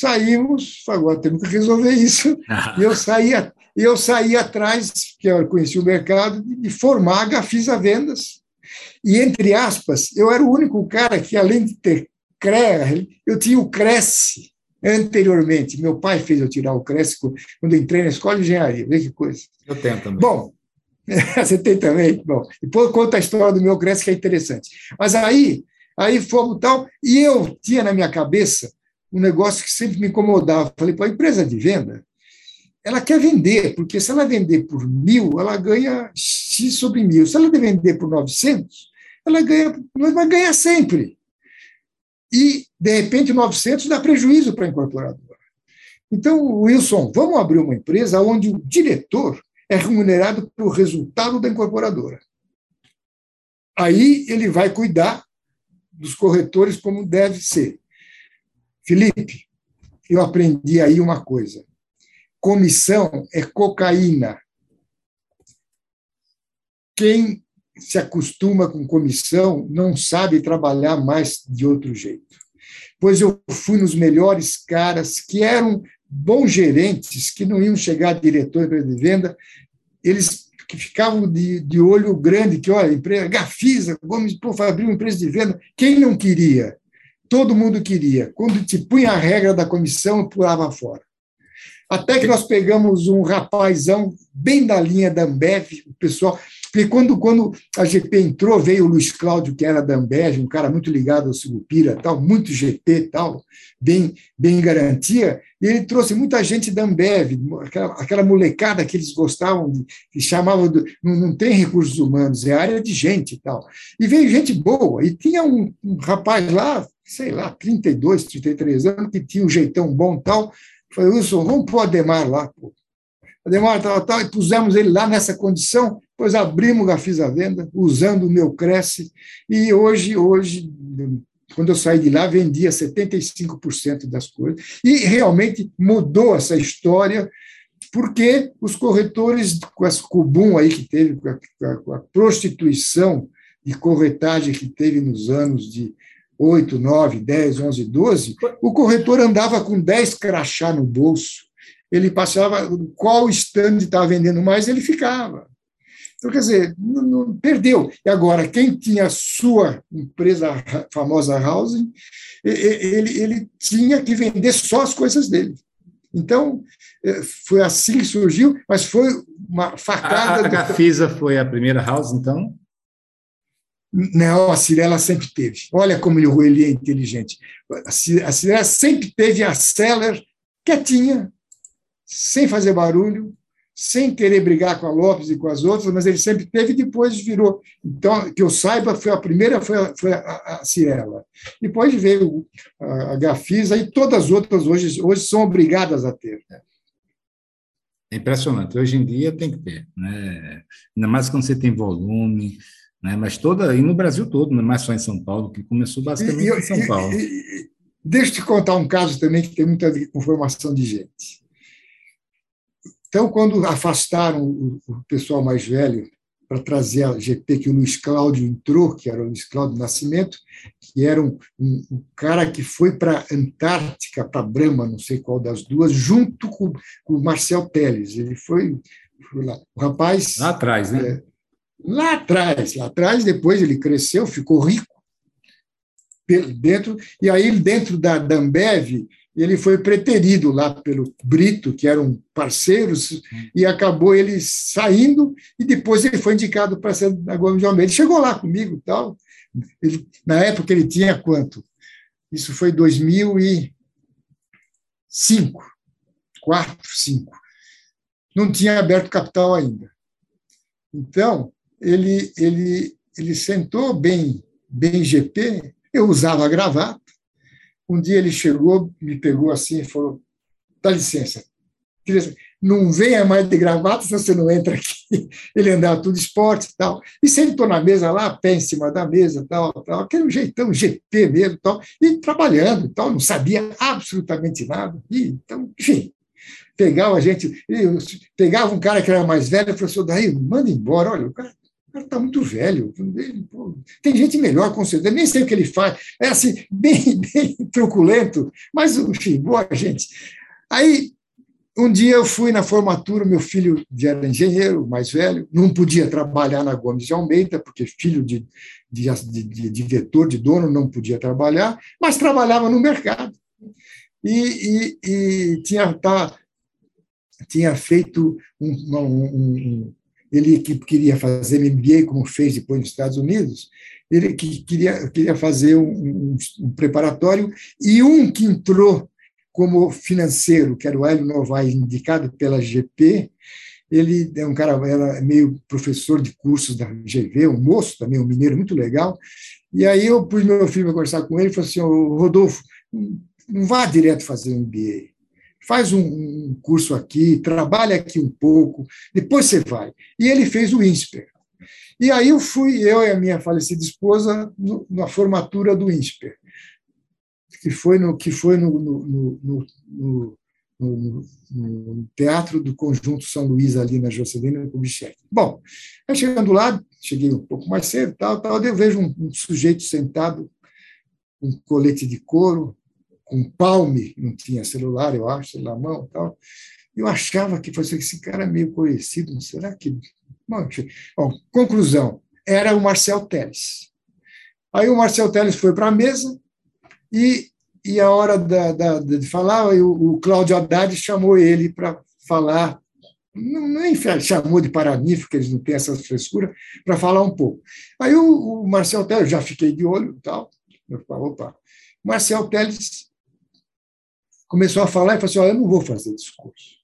saímos, agora temos que resolver isso. e [LAUGHS] eu saí, eu saí atrás, que eu conheci o mercado, de formar a Gafisa Vendas. E, entre aspas, eu era o único cara que, além de ter CREA, eu tinha o Cresce anteriormente. Meu pai fez eu tirar o Cresce quando entrei na escola de engenharia. Vê que coisa. Eu tenho também. Bom, [LAUGHS] você tem também? Bom, depois conta a história do meu Cresce, que é interessante. Mas aí, aí fomos tal, e eu tinha na minha cabeça um negócio que sempre me incomodava. Falei, para a empresa de venda, ela quer vender, porque se ela vender por mil, ela ganha X sobre mil. Se ela vender por 900, ela ganha, vai ganhar sempre. E, de repente, 900 dá prejuízo para a incorporadora. Então, Wilson, vamos abrir uma empresa onde o diretor é remunerado pelo resultado da incorporadora. Aí ele vai cuidar dos corretores como deve ser. Felipe, eu aprendi aí uma coisa. Comissão é cocaína. Quem se acostuma com comissão não sabe trabalhar mais de outro jeito. Pois eu fui nos melhores caras que eram bons gerentes, que não iam chegar diretor de venda, eles que ficavam de, de olho grande, que, olha, empresa, Gafisa, vamos abrir uma empresa de venda. Quem não queria? Todo mundo queria. Quando te punha a regra da comissão, pulava fora. Até que nós pegamos um rapazão bem da linha da Ambev, o pessoal. Porque quando, quando a GP entrou, veio o Luiz Cláudio, que era da Ambev, um cara muito ligado ao Sucupira, tal, muito GP, tal, bem, bem em garantia, e ele trouxe muita gente da Ambev, aquela, aquela molecada que eles gostavam, de, que chamavam, de, não, não tem recursos humanos, é área de gente e tal. E veio gente boa, e tinha um, um rapaz lá, sei lá, 32, 33 anos, que tinha um jeitão bom tal, Falei, Wilson, vamos pôr o Ademar lá. Pô. Ademar, tal, tal, e pusemos ele lá nessa condição, depois abrimos a Fiz a Venda, usando o meu Cresce, e hoje, hoje, quando eu saí de lá, vendia 75% das coisas, e realmente mudou essa história, porque os corretores, com esse cubum aí que teve, com a, com a prostituição de corretagem que teve nos anos de 8, 9, 10, 11, 12, o corretor andava com 10 crachá no bolso. Ele passava, qual stand estava vendendo mais, ele ficava. Então, quer dizer, não, não, perdeu. E agora, quem tinha sua empresa famosa housing, ele, ele tinha que vender só as coisas dele. Então, eh, foi assim que surgiu, mas foi uma facada. A, a Gafisa do... foi a primeira house, então? Não, a Cirela sempre teve. Olha como ele é inteligente. A Cirela sempre teve a Seller quietinha, sem fazer barulho, sem querer brigar com a Lopes e com as outras, mas ele sempre teve e depois virou. Então, que eu saiba, foi a primeira foi a, foi a, a Cirela. Depois veio a, a Gafisa e todas as outras hoje, hoje são obrigadas a ter. É impressionante. Hoje em dia tem que ter, né? ainda mais quando você tem volume, né? mas toda, e no Brasil todo, não é mais só em São Paulo, que começou basicamente e, em São Paulo. E, e, deixa eu te contar um caso também que tem muito a ver com formação de gente. Então, quando afastaram o pessoal mais velho para trazer a GP, que o Luiz Cláudio entrou, que era o Luiz Cláudio Nascimento, que era um, um, um cara que foi para a Antártica, para Brahma, não sei qual das duas, junto com, com o Marcel Teles. Ele foi, foi lá. O rapaz. Lá atrás, né? É, lá atrás, lá atrás, depois ele cresceu, ficou rico dentro, e aí dentro da, da Ambev, ele foi preterido lá pelo Brito, que eram parceiros, e acabou ele saindo, e depois ele foi indicado para ser da Gomes de Almeida. Ele chegou lá comigo tal. Ele, na época ele tinha quanto? Isso foi 2005, 4, 5. Não tinha aberto capital ainda. Então, ele, ele, ele sentou bem, bem GP, eu usava gravata, um dia ele chegou, me pegou assim e falou: dá licença, não venha mais de gravata, senão você não entra aqui. [LAUGHS] Ele andava tudo esporte e tal. E sentou na mesa lá, pé em cima da mesa, tal, tal, aquele jeitão GP mesmo, tal, e trabalhando, tal, não sabia absolutamente nada. E, então, enfim, pegava a gente, pegava um cara que era mais velho e falou assim: daí, manda embora, olha, o cara cara está muito velho. Tem gente melhor, com certeza. Nem sei o que ele faz. É assim, [LAUGHS] bem, bem truculento, mas, enfim, boa gente. Aí, um dia eu fui na formatura, meu filho era engenheiro, mais velho, não podia trabalhar na Gomes de Almeida, porque filho de, de, de, de diretor, de dono, não podia trabalhar, mas trabalhava no mercado. E, e, e tinha, tá, tinha feito um, um, um ele que queria fazer MBA, como fez depois nos Estados Unidos, ele que queria, queria fazer um, um, preparatório, e um que entrou como financeiro, que era o Hélio Novaes, indicado pela GP, ele é um cara, era meio professor de cursos da GV, um moço também, um mineiro muito legal, e aí eu pus meu filho para conversar com ele e falei assim, Rodolfo, não vá direto fazer MBA, faz um, um, curso aqui, trabalha aqui um pouco, depois você vai. E ele fez o INSPER. E aí eu fui, eu e a minha falecida esposa, no, na formatura do INSPER, que foi no, que foi no, no, no, no Teatro do Conjunto São Luís, ali na Jocelina Kubitschek. Bom, chegando lá, cheguei um pouco mais cedo, tal, tal, eu vejo um, um sujeito sentado, um colete de couro, com palme, não tinha celular, eu acho, celular mão tal. Eu achava que fosse esse cara meio conhecido, será que. Bom, bom, conclusão, era o Marcel Teles. Aí o Marcel Teles foi para a mesa e, e a hora da, da, de falar, o, o Cláudio Haddad chamou ele para falar, não, nem chamou de paranífico, porque eles não têm essa frescura, para falar um pouco. Aí o, o Marcel Teles, já fiquei de olho e tal, eu falei, opa, Marcel Teles começou a falar e falou assim: oh, eu não vou fazer discurso.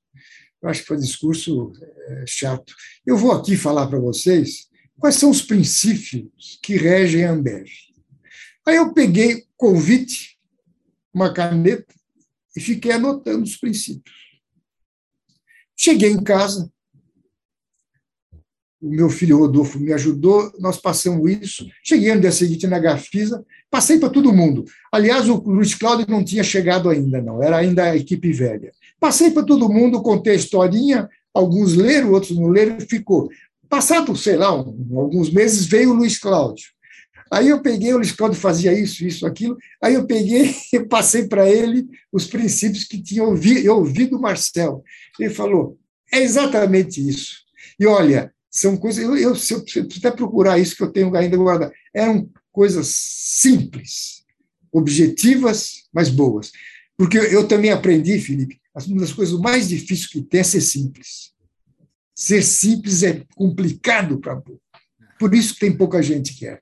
Eu acho que foi discurso é, chato. Eu vou aqui falar para vocês quais são os princípios que regem a Ambev. Aí eu peguei convite, uma caneta, e fiquei anotando os princípios. Cheguei em casa, o meu filho Rodolfo me ajudou, nós passamos isso. Cheguei no dia seguinte na Gafisa, passei para todo mundo. Aliás, o Luiz Cláudio não tinha chegado ainda, não, era ainda a equipe velha. Passei para todo mundo, contei a historinha, alguns leram, outros não leram, ficou. Passado, sei lá, um, alguns meses, veio o Luiz Cláudio. Aí eu peguei, o Luiz Cláudio fazia isso, isso, aquilo. Aí eu peguei [LAUGHS] e passei para ele os princípios que tinha ouvido, eu ouvi do Marcel. Ele falou: é exatamente isso. E olha, são coisas. Eu, eu, se eu até procurar isso que eu tenho ainda guardado, eram coisas simples, objetivas, mas boas. Porque eu também aprendi, Felipe, uma das coisas mais difíceis que tem é ser simples. Ser simples é complicado para Por isso tem pouca gente que é.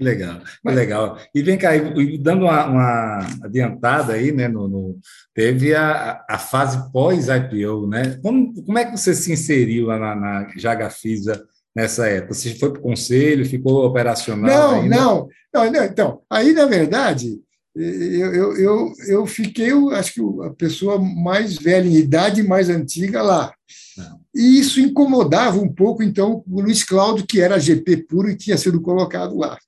Que legal, que legal. E vem cá, dando uma, uma adiantada aí, né? No, no teve a, a fase pós-IPO, né? Como, como é que você se inseriu lá na, na Jagafisa nessa época? Você foi para o conselho, ficou operacional? Não, não, não, não. Então, aí, na verdade, eu, eu, eu, eu fiquei, acho que a pessoa mais velha em idade, mais antiga lá. Não. E isso incomodava um pouco, então, o Luiz Cláudio, que era GP puro e tinha sido colocado lá.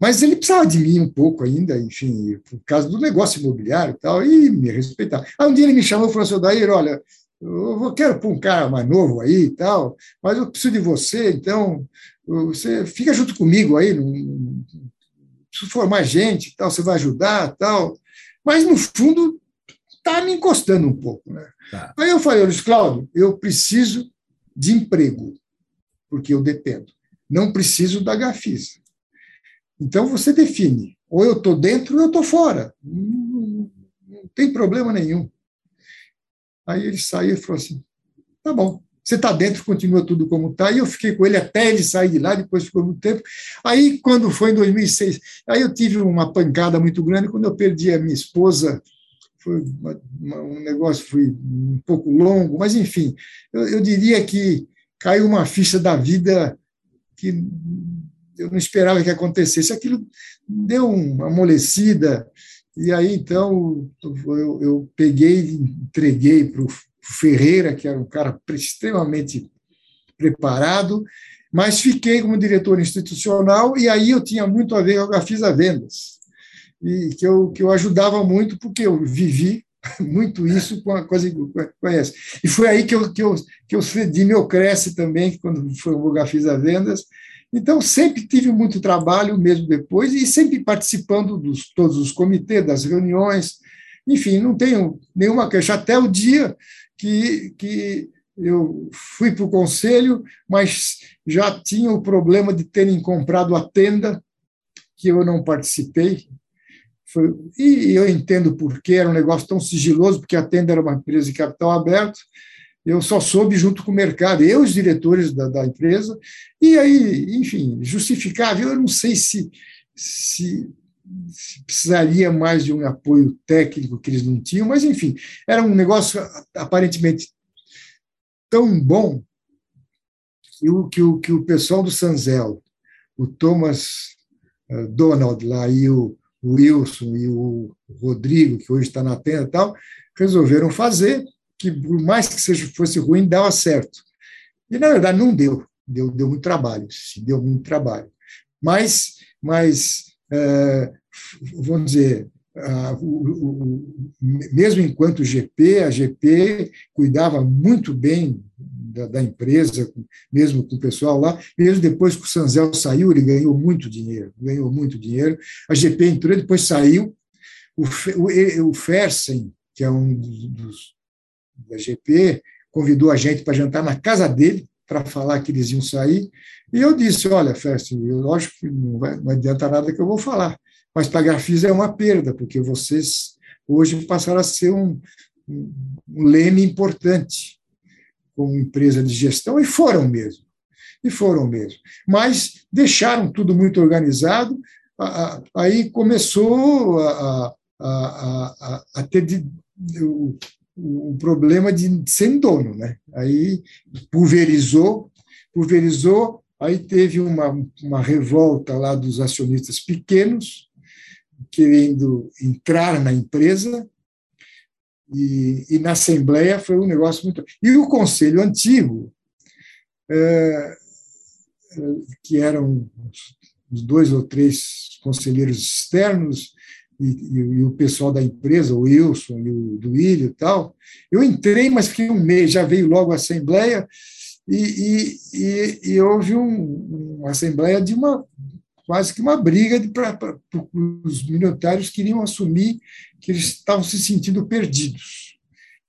Mas ele precisava de mim um pouco ainda, enfim, por causa do negócio imobiliário e tal, e me respeitar. Aí um dia ele me chamou e falou assim, Daír, olha, eu quero pôr um cara mais novo aí e tal, mas eu preciso de você, então você fica junto comigo aí, não, formar gente tal, você vai ajudar tal. Mas, no fundo, está me encostando um pouco. Né? Tá. Aí eu falei, Luiz Cláudio, eu preciso de emprego, porque eu dependo. Não preciso da Gafisa. Então você define, ou eu estou dentro ou eu estou fora. Não, não, tem problema nenhum. Aí ele saiu e falou assim: tá bom, você está dentro, continua tudo como está. E eu fiquei com ele até ele sair de lá, depois ficou muito tempo. Aí, quando foi em 2006, aí eu tive uma pancada muito grande quando eu perdi a minha esposa. Foi uma, uma, um negócio foi um pouco longo, mas enfim, eu, eu diria que caiu uma ficha da vida que eu não esperava que acontecesse. Aquilo deu uma amolecida, e aí então eu, eu peguei entreguei para o Ferreira, que era um cara extremamente preparado, mas fiquei como diretor institucional, e aí eu tinha muito a ver com a Gafisa Vendas, e que eu, que eu ajudava muito, porque eu vivi [LAUGHS] muito isso com a coisa que conhece. E foi aí que eu, que eu, que eu cedi meu Cresce também, quando foi o Gafisa Vendas, então, sempre tive muito trabalho, mesmo depois, e sempre participando de todos os comitês, das reuniões. Enfim, não tenho nenhuma queixa. Até o dia que, que eu fui para o conselho, mas já tinha o problema de terem comprado a tenda, que eu não participei. Foi, e eu entendo por que era um negócio tão sigiloso, porque a tenda era uma empresa de capital aberto, eu só soube junto com o mercado, eu os diretores da, da empresa, e aí, enfim, justificável, eu não sei se, se, se, precisaria mais de um apoio técnico que eles não tinham, mas, enfim, era um negócio aparentemente tão bom que o, que o, que o pessoal do Sanzel, o Thomas uh, Donald lá e o, Wilson e o Rodrigo, que hoje está na tenda e tal, resolveram fazer, que por mais que seja, fosse ruim, dava certo. E, na verdade, não deu. Deu, deu muito trabalho, deu muito trabalho. Mas, mas é, vamos dizer, a, o, o, mesmo enquanto GP, a GP cuidava muito bem da, da, empresa, mesmo com o pessoal lá, mesmo depois que o Sanzel saiu, ele ganhou muito dinheiro, ganhou muito dinheiro. A GP entrou, depois saiu. O, o, o Fersen, que é um dos, da GP, convidou a gente para jantar na casa dele, para falar que eles iam sair. E eu disse: Olha, Festa, eu lógico que não, vai, não adianta nada que eu vou falar, mas para a Grafisa é uma perda, porque vocês hoje passaram a ser um, um, um leme importante como empresa de gestão, e foram mesmo. E foram mesmo. Mas deixaram tudo muito organizado, aí começou a, a, a, a ter de, o problema de ser dono, né? Aí pulverizou, pulverizou, aí teve uma, uma revolta lá dos acionistas pequenos, querendo entrar na empresa, e, e na Assembleia foi um negócio muito. E o Conselho Antigo, é, que eram os dois ou três conselheiros externos, e, e, e, o pessoal da empresa, o Wilson e o Duílio e tal. Eu entrei, mas fiquei um mês, já veio logo a Assembleia, e, e, houve um, uma Assembleia de uma quase que uma briga para os minoritários queriam assumir que eles estavam se sentindo perdidos.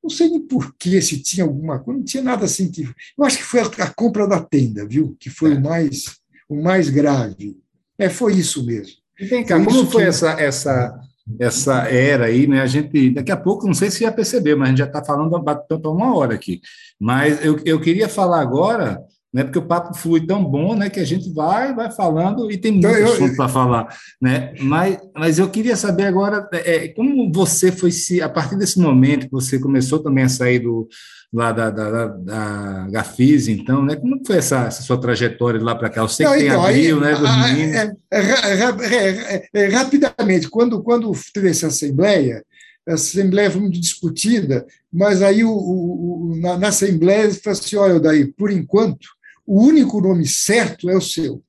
Não sei nem por que, se tinha alguma coisa, não tinha nada assim que. Eu acho que foi a compra da tenda, viu? Que foi o mais, o mais grave. É, foi isso mesmo. E vem cá, como foi essa, essa essa era aí, né? A gente, daqui a pouco, não sei se já percebeu, mas a gente já está falando há uma hora aqui. Mas eu, eu queria falar agora né? Porque o papo flui tão bom, né? Que a gente vai, vai falando e tem muito então, assunto para falar, né? Mas, mas eu queria saber agora, é, é, como você foi se, a partir desse momento que você começou também a sair do lá da, da, da, Gafis, então, né? Como foi essa, essa sua trajetória lá para cá? Eu sei Não, que tem então, abril, aí, né? É, é, é, rapidamente, quando, quando teve essa assembleia, a Assembleia foi muito discutida, mas aí o, o, na, na Assembleia falou assim: olha, daí, por enquanto, o único nome certo é o seu.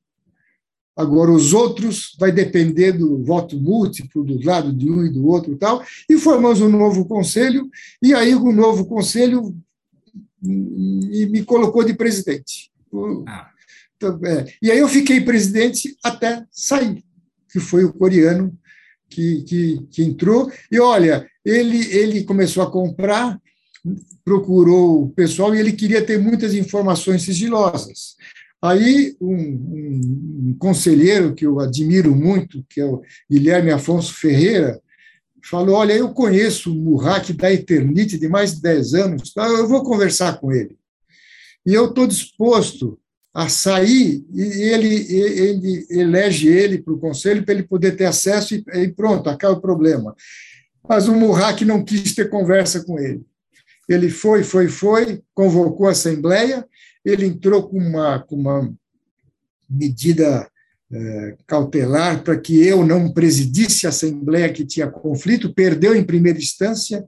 Agora, os outros vai depender do voto múltiplo, do lado de um e do outro e tal. E formamos um novo conselho, e aí o novo conselho me colocou de presidente. Ah. Então, é, e aí eu fiquei presidente até sair, que foi o coreano que, que, que entrou. E olha, ele, ele começou a comprar, procurou o pessoal e ele queria ter muitas informações sigilosas. Aí, um, um, um, conselheiro que eu admiro muito, que é o Guilherme Afonso Ferreira, falou: Olha, eu conheço o Murrak da Eternite de mais de 10 anos, tá? eu vou conversar com ele. E eu estou disposto a sair e ele, ele elege ele para o conselho para ele poder ter acesso e, pronto, acaba o problema. Mas o Murrak não quis ter conversa com ele. Ele foi, foi, foi, convocou a Assembleia, ele entrou com uma, com uma medida é, cautelar para que eu não presidisse a Assembleia que tinha conflito, perdeu em primeira instância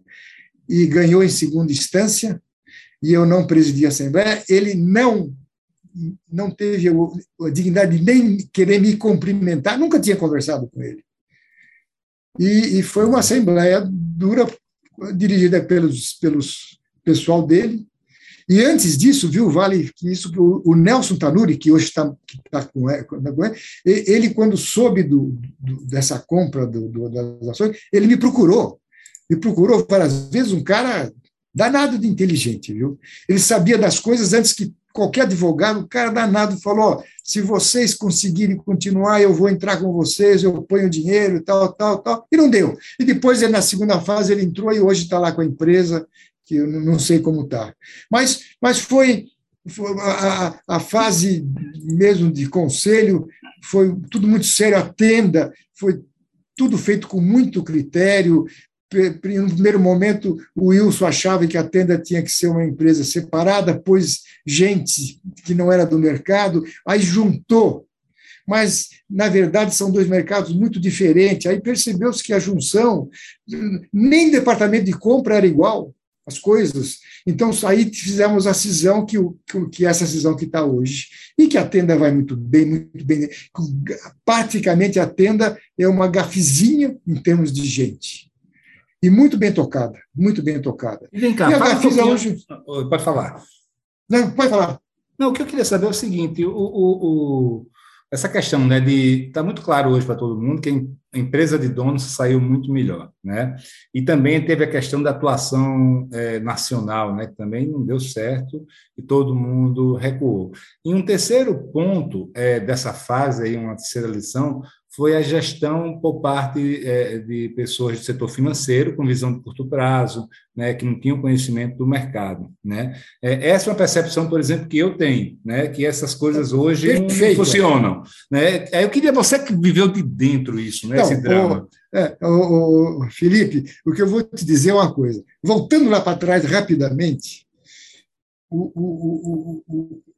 e ganhou em segunda instância, e eu não presidi a Assembleia. Ele não não teve a dignidade de nem querer me cumprimentar, nunca tinha conversado com ele. E, e foi uma Assembleia dura, dirigida pelos, pelos pessoal dele. E antes disso, viu, vale que isso o Nelson Tanuri, que hoje está tá com ele, quando soube do, do, dessa compra do, das ações, ele me procurou. Me procurou várias vezes, um cara danado de inteligente, viu? Ele sabia das coisas antes que qualquer advogado, um cara danado falou: se vocês conseguirem continuar, eu vou entrar com vocês, eu ponho dinheiro, tal, tal, tal. E não deu. E depois, na segunda fase, ele entrou e hoje está lá com a empresa, que eu não sei como está. Mas, mas foi, foi a, a, fase mesmo de conselho, foi tudo muito sério, a tenda, foi tudo feito com muito critério, no primeiro momento, o Wilson achava que a tenda tinha que ser uma empresa separada, pôs gente que não era do mercado, aí juntou. Mas, na verdade, são dois mercados muito diferentes. Aí percebeu-se que a junção, nem departamento de compra era igual, as coisas. Então, aí fizemos a cisão que, que essa cisão que está hoje. E que a tenda vai muito bem, muito bem. Praticamente a tenda é uma gafezinha em termos de gente e muito bem tocada, muito bem tocada. E vem cá, e a hoje... Pode falar. Não, pode falar. Não, o que eu queria saber é o seguinte, o, o, o essa questão né, de... Está muito claro hoje para todo mundo que a empresa de donos saiu muito melhor. Né? E também teve a questão da atuação é, nacional, né, que também não deu certo e todo mundo recuou. E um terceiro ponto é, dessa fase, aí, uma terceira lição, foi a gestão por parte é, de pessoas do setor financeiro com visão de curto prazo, né, que não tinham conhecimento do mercado, né? É, essa é uma percepção, por exemplo, que eu tenho, né, que essas coisas hoje Perfeito. não funcionam, né? Eu queria você que viveu de dentro isso, né, esse drama. O, é, o, o, Felipe, o que eu vou te dizer é uma coisa. Voltando lá para trás rapidamente, o,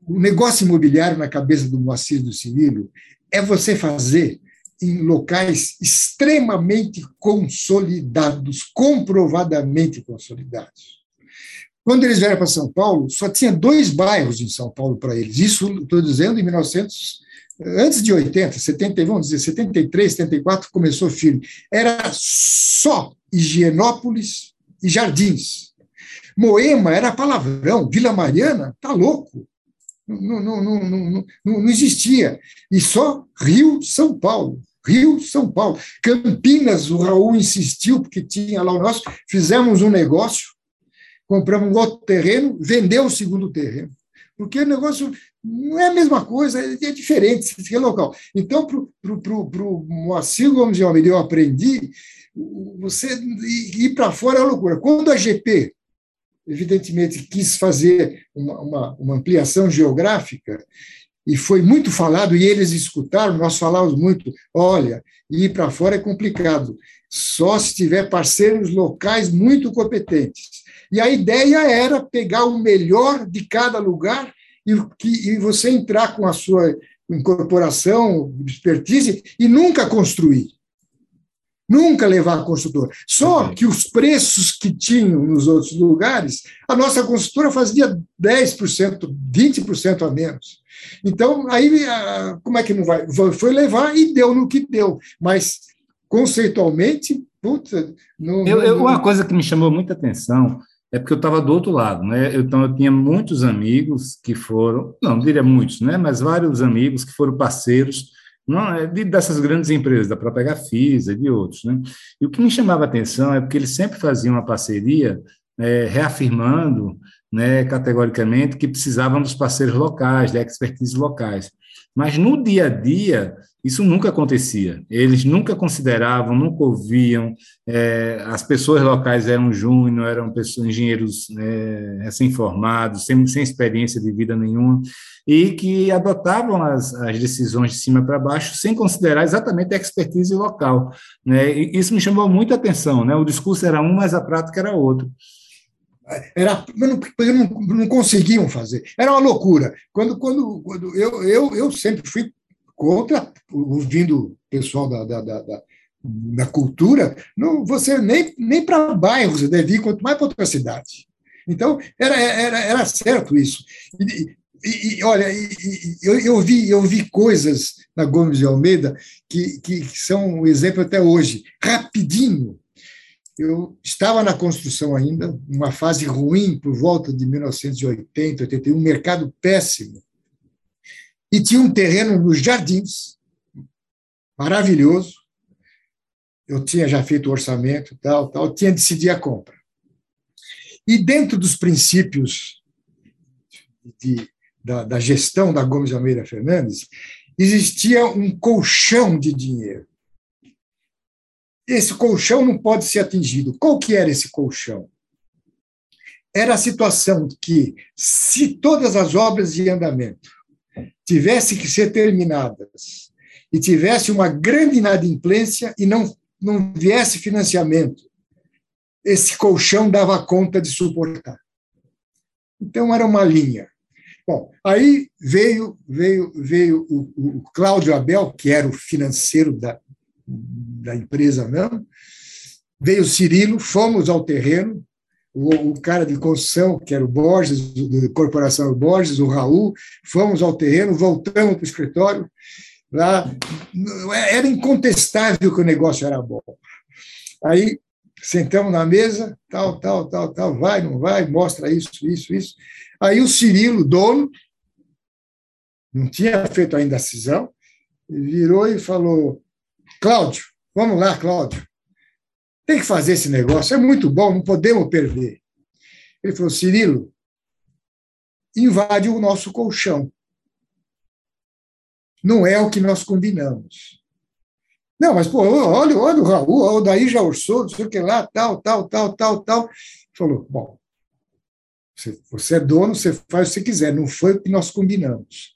o, negócio imobiliário na cabeça do Moacir do Cinílio é você fazer em locais extremamente consolidados, comprovadamente consolidados. Quando eles vieram para São Paulo, só tinha dois bairros em São Paulo para eles. Isso estou dizendo em 1900, antes de 80, 70, vamos dizer, 73, 74 começou firme. Era só Higienópolis e Jardins. Moema era palavrão, Vila Mariana, tá louco. Não, não, não, não, não, existia. E só Rio, São Paulo. Rio, São Paulo. Campinas, o Raul insistiu, porque tinha lá o nosso, fizemos um negócio, compramos um outro terreno, vendeu o segundo terreno. Porque o negócio não é a mesma coisa, é diferente, é local. Então, para o Moacir Gomes de Almeida, eu aprendi você ir para fora é loucura. Quando a GP, evidentemente, quis fazer uma, uma, uma ampliação geográfica, e foi muito falado, e eles escutaram, nós falávamos muito, olha, ir para fora é complicado, só se tiver parceiros locais muito competentes. E a ideia era pegar o melhor de cada lugar e, e você entrar com a sua incorporação, expertise, e nunca construir. Nunca levar construtor. Só que os preços que tinham nos outros lugares, a nossa construtora fazia 10%, 20% a menos. Então, aí, como é que não vai? Foi levar e deu no que deu. Mas, conceitualmente, puta. Não, eu, eu, uma coisa que me chamou muita atenção é porque eu estava do outro lado, né? Então, eu tinha muitos amigos que foram, não, não diria muitos, né? Mas vários amigos que foram parceiros não, é de, dessas grandes empresas, da própria Gafisa e de outros. Né? E o que me chamava a atenção é porque eles sempre faziam uma parceria é, reafirmando né, categoricamente que precisavam dos parceiros locais, da expertise locais. Mas no dia a dia, isso nunca acontecia. Eles nunca consideravam, nunca ouviam. É, as pessoas locais eram júnior, eram pessoas, engenheiros é, recém-formados, sem, sem experiência de vida nenhuma, e que adotavam as, as decisões de cima para baixo sem considerar exatamente a expertise local. Né? E isso me chamou muita atenção. Né? O discurso era um, mas a prática era outro. Era, não, não, não conseguiam fazer. Era uma loucura. Quando, quando, quando eu, eu, eu sempre fui contra, ouvindo o pessoal da, da, da, da, cultura, não, você nem, nem para bairro você deve ir, quanto mais para outra cidade. Então, era, era, era certo isso. E, e, e olha, e, eu, eu, vi, eu vi coisas na Gomes de Almeida que, que são um exemplo até hoje. Rapidinho, eu estava na construção ainda, uma fase ruim por volta de 1980, 81, um mercado péssimo. E tinha um terreno nos jardins, maravilhoso. Eu tinha já feito o orçamento, tal, tal, tinha decidido a compra. E dentro dos princípios de, da, da gestão da Gomes Almeida Fernandes, existia um colchão de dinheiro esse colchão não pode ser atingido. Qual que era esse colchão? Era a situação que, se todas as obras de andamento tivessem que ser terminadas e tivesse uma grande inadimplência e não, não viesse financiamento, esse colchão dava conta de suportar. Então, era uma linha. Bom, aí veio, veio, veio o, o Cláudio Abel, que era o financeiro da, da empresa mesmo. Veio o Cirilo, fomos ao terreno, o, o, cara de construção, que era o Borges, da Corporação Borges, o Raul, fomos ao terreno, voltamos para o escritório. Lá, era incontestável que o negócio era bom. Aí sentamos na mesa, tal, tal, tal, tal, vai, não vai, mostra isso, isso, isso. Aí o Cirilo, dono, não tinha feito ainda a cisão, virou e falou: Cláudio, vamos lá, Cláudio. Tem que fazer esse negócio, é muito bom, não podemos perder. Ele falou: Cirilo, invade o nosso colchão. Não é o que nós combinamos. Não, mas, pô, olha, olha o Raul, o daí já orçou, não sei o que lá, tal, tal, tal, tal, tal. Falou: bom, você é dono, você faz o que você quiser, não foi o que nós combinamos.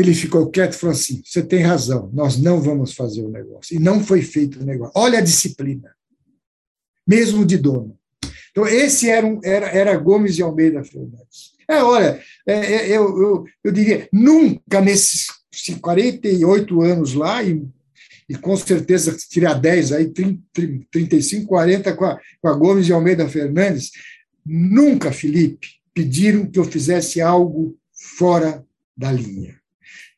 Ele ficou quieto e falou assim: você tem razão, nós não vamos fazer o negócio. E não foi feito o negócio. Olha a disciplina, mesmo de dono. Então, esse era, um, era, era Gomes de Almeida Fernandes. É, olha, é, é, eu, eu, eu diria, nunca nesses 48 anos lá, e, e com certeza tirar 10 aí, 30, 35, 40 com a, com a Gomes de Almeida Fernandes, nunca, Felipe, pediram que eu fizesse algo fora da linha.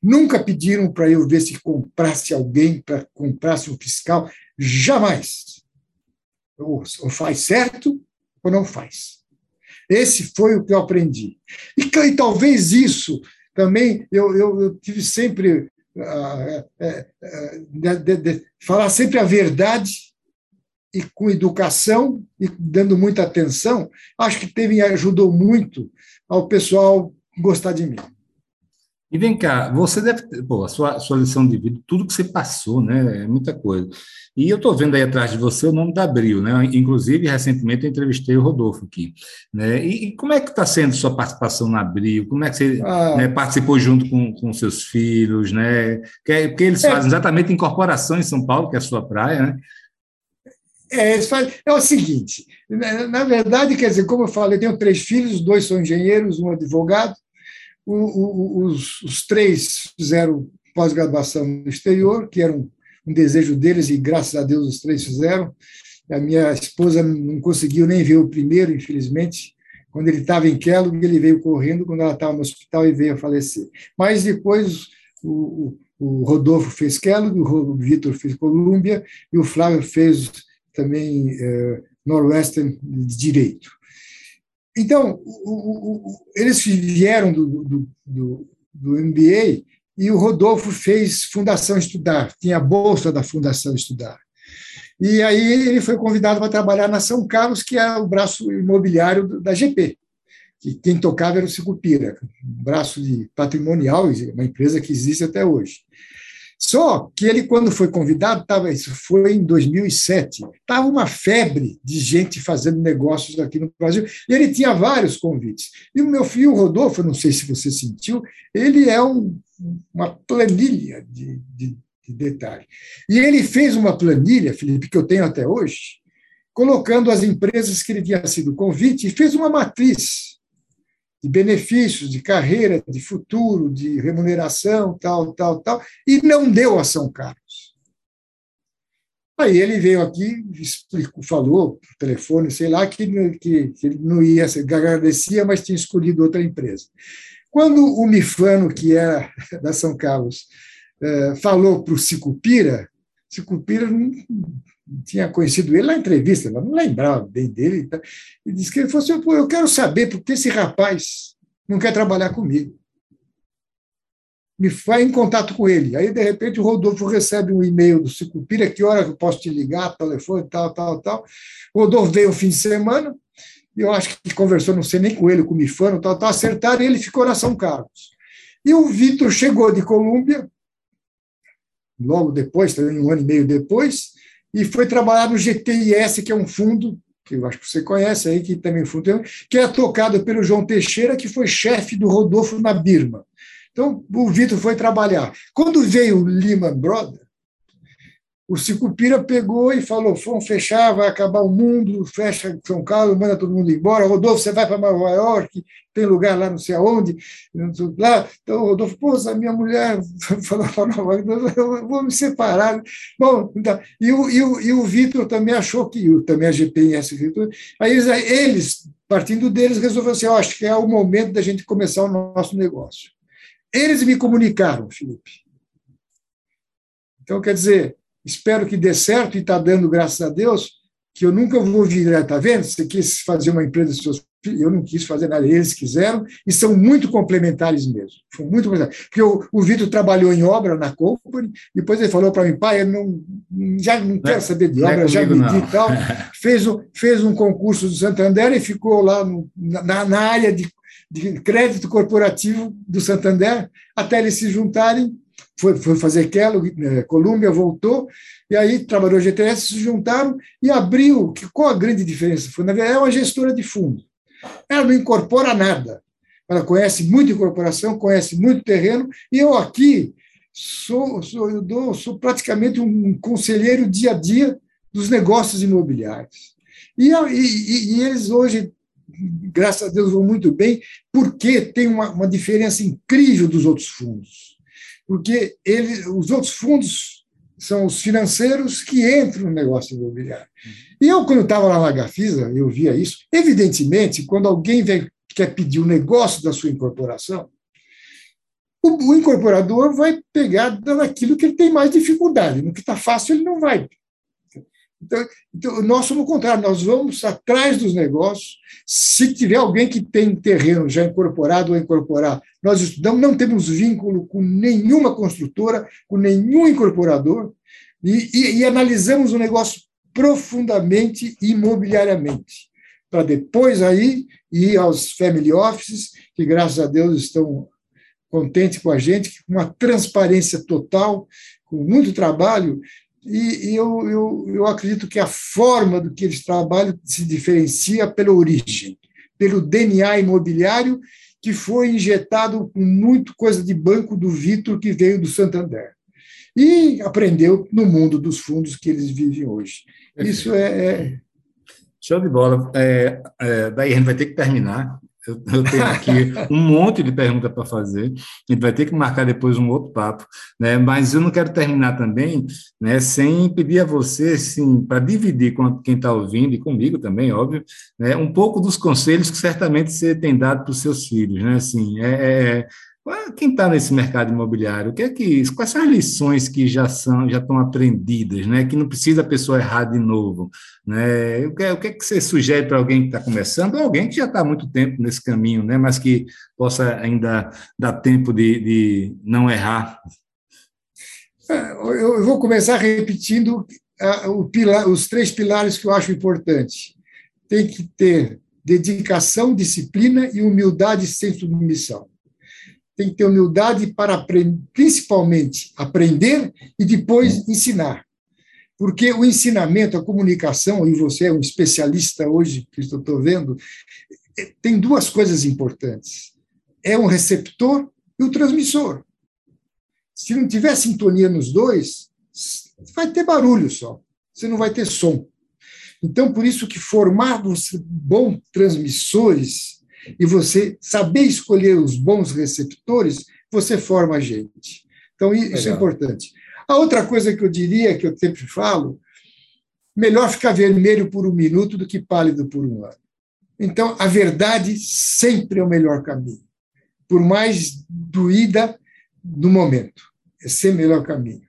Nunca pediram para eu ver se comprasse alguém, para comprasse um fiscal. Jamais. Ou, ou faz certo ou não faz. Esse foi o que eu aprendi. E, e talvez isso também eu, eu, eu tive sempre uh, uh, de, de, falar sempre a verdade e com educação e dando muita atenção, acho que teve ajudou muito ao pessoal gostar de mim. E vem cá, você deve ter, pô, a sua, sua lição de vida, tudo que você passou, né? É muita coisa. E eu estou vendo aí atrás de você o nome da Abril, né? Inclusive, recentemente eu entrevistei o Rodolfo aqui. Né? E, e como é que está sendo sua participação na Abril? Como é que você ah. né, participou junto com, com seus filhos, né? Porque, porque eles é. fazem exatamente incorporação em São Paulo, que é a sua praia, né? É, é o seguinte, na, na, verdade, quer dizer, como eu falei, eu tenho três filhos, dois são engenheiros, um advogado, o, o, os, os três fizeram pós-graduação no exterior, que era um, um, desejo deles, e graças a Deus os três fizeram. A minha esposa não conseguiu nem ver o primeiro, infelizmente. Quando ele estava em Kellogg, ele veio correndo, quando ela estava no hospital, e veio a falecer. Mas depois o, o Rodolfo fez Kellogg, o Vitor fez Columbia, e o Flávio fez também eh, Northwestern de Direito. Então, o, o, eles vieram do, do, do, do MBA e o Rodolfo fez Fundação Estudar, tinha a bolsa da Fundação Estudar. E aí ele foi convidado para trabalhar na São Carlos, que é o braço imobiliário da GP, que quem tocava era o Sicupira, um braço de patrimonial, uma empresa que existe até hoje. Só que ele, quando foi convidado, tava, isso foi em 2007, estava uma febre de gente fazendo negócios aqui no Brasil, e ele tinha vários convites. E o meu filho, Rodolfo, não sei se você sentiu, ele é um, uma planilha de, de, de detalhe. E ele fez uma planilha, Felipe, que eu tenho até hoje, colocando as empresas que ele tinha sido convite, e fez uma matriz de benefícios, de carreira, de futuro, de remuneração, tal, tal, tal, e não deu a São Carlos. Aí ele veio aqui, explicou, falou por telefone, sei lá, que, que, que ele não ia, agradecia, mas tinha escolhido outra empresa. Quando o Mifano, que era da São Carlos, eh, falou para o Sicupira, Sicupira tinha conhecido ele na entrevista, mas não lembrava bem dele. E disse que ele falou assim: eu quero saber por que esse rapaz não quer trabalhar comigo. Me vai em contato com ele. Aí, de repente, o Rodolfo recebe um e-mail do Sicupira, que hora que eu posso te ligar, telefone, tal, tal, tal. O Rodolfo veio o fim de semana, e eu acho que conversou, não sei nem com ele, com o Mifano, tal, tal, acertaram, e ele ficou na São Carlos. E o Vitor chegou de Colômbia, logo depois, também um ano e meio depois, e foi trabalhar no GTIS, que é um fundo que eu acho que você conhece aí, que também é fundo, que é tocado pelo João Teixeira, que foi chefe do Rodolfo na Birma. Então, o Vitor foi trabalhar. Quando veio o Lehman Brothers, o Sicupira pegou e falou: vamos fechar, vai acabar o mundo, fecha São Carlos, manda todo mundo embora. Rodolfo, você vai para Nova York, tem lugar lá não sei aonde. Lá. Então, Rodolfo, pô, a minha mulher [LAUGHS] falou para Nova York, eu vou me separar. Bom, então, e o, e o, e o Vitor também achou que, também a GPS, aí eles, eles, partindo deles, resolveram assim: oh, acho que é o momento da gente começar o nosso negócio. Eles me comunicaram, Felipe. Então, quer dizer, espero que dê certo e está dando, graças a Deus, que eu nunca vou virar, está vendo? Você quis fazer uma empresa seus filhos, eu não quis fazer nada, eles quiseram, e são muito complementares mesmo. São muito complementares. Porque o, o Vitor trabalhou em obra na Company, depois ele falou para mim, pai, eu não, já não quero é- saber de obra, é já me e tal. [LAUGHS] fez, um, fez um concurso do Santander e ficou lá no, na, na área de, de crédito corporativo do Santander, até eles se juntarem foi, foi fazer Kellogg, é, Colômbia, voltou, e aí trabalhou GTS, se juntaram e abriu. Qual a grande diferença? Foi, na verdade, é uma gestora de fundo. Ela não incorpora nada. Ela conhece muito incorporação, conhece muito terreno, e eu aqui sou, sou, eu dou, sou praticamente um conselheiro dia a dia dos negócios imobiliários. E, e, e eles hoje, graças a Deus, vão muito bem, porque tem uma, uma diferença incrível dos outros fundos porque ele, os outros fundos são os financeiros que entram no negócio imobiliário. E eu, quando estava lá na Gafisa, eu via isso. Evidentemente, quando alguém vem, quer pedir o um negócio da sua incorporação, o, o incorporador vai pegar naquilo que ele tem mais dificuldade. No que está fácil, ele não vai então, então, nós somos o contrário, nós vamos atrás dos negócios. Se tiver alguém que tem terreno já incorporado ou incorporar, nós estudamos, não temos vínculo com nenhuma construtora, com nenhum incorporador, e, e, e analisamos o negócio profundamente imobiliariamente, para depois aí ir aos family offices, que graças a Deus estão contente com a gente, com uma transparência total, com muito trabalho, e, e eu, eu, eu acredito que a forma do que eles trabalham se diferencia pela origem, pelo DNA imobiliário que foi injetado com muito coisa de banco do Vitor, que veio do Santander. E aprendeu no mundo dos fundos que eles vivem hoje. Isso é, é... Show de bola. É, é, daí a gente vai ter que terminar. Eu, tenho aqui um monte de perguntas para fazer. A gente vai ter que marcar depois um outro papo, né? Mas eu não quero terminar também, né? Sem pedir a você, sim, para dividir com quem está ouvindo e comigo também, óbvio, né? Um pouco dos conselhos que certamente você tem dado para os seus filhos, né? Assim, é, é quem está nesse mercado imobiliário, o que é que, quais são as lições que já são, já estão aprendidas, né? Que não precisa a pessoa errar de novo, né? O que, é, o que é que você sugere para alguém que está começando, ou alguém que já está há muito tempo nesse caminho, né? Mas que possa ainda dar tempo de, de não errar? É, eu vou começar repetindo pilar, os três pilares que eu acho importantes. Tem que ter dedicação, disciplina e humildade sem submissão tem que ter humildade para, principalmente, aprender e depois ensinar. Porque o ensinamento, a comunicação, e você é um especialista hoje, que estou vendo, é, tem duas coisas importantes. É um receptor e o transmissor. Se não tiver sintonia nos dois, vai ter barulho só, você não vai ter som. Então, por isso que formar bons transmissores e você saber escolher os bons receptores, você forma a gente. Então, isso é Legal. é importante. A outra coisa que eu diria, que eu sempre falo, melhor ficar vermelho por um minuto do que pálido por um ano. Então, a verdade sempre é o melhor caminho, por mais doída no momento. É sempre o melhor caminho.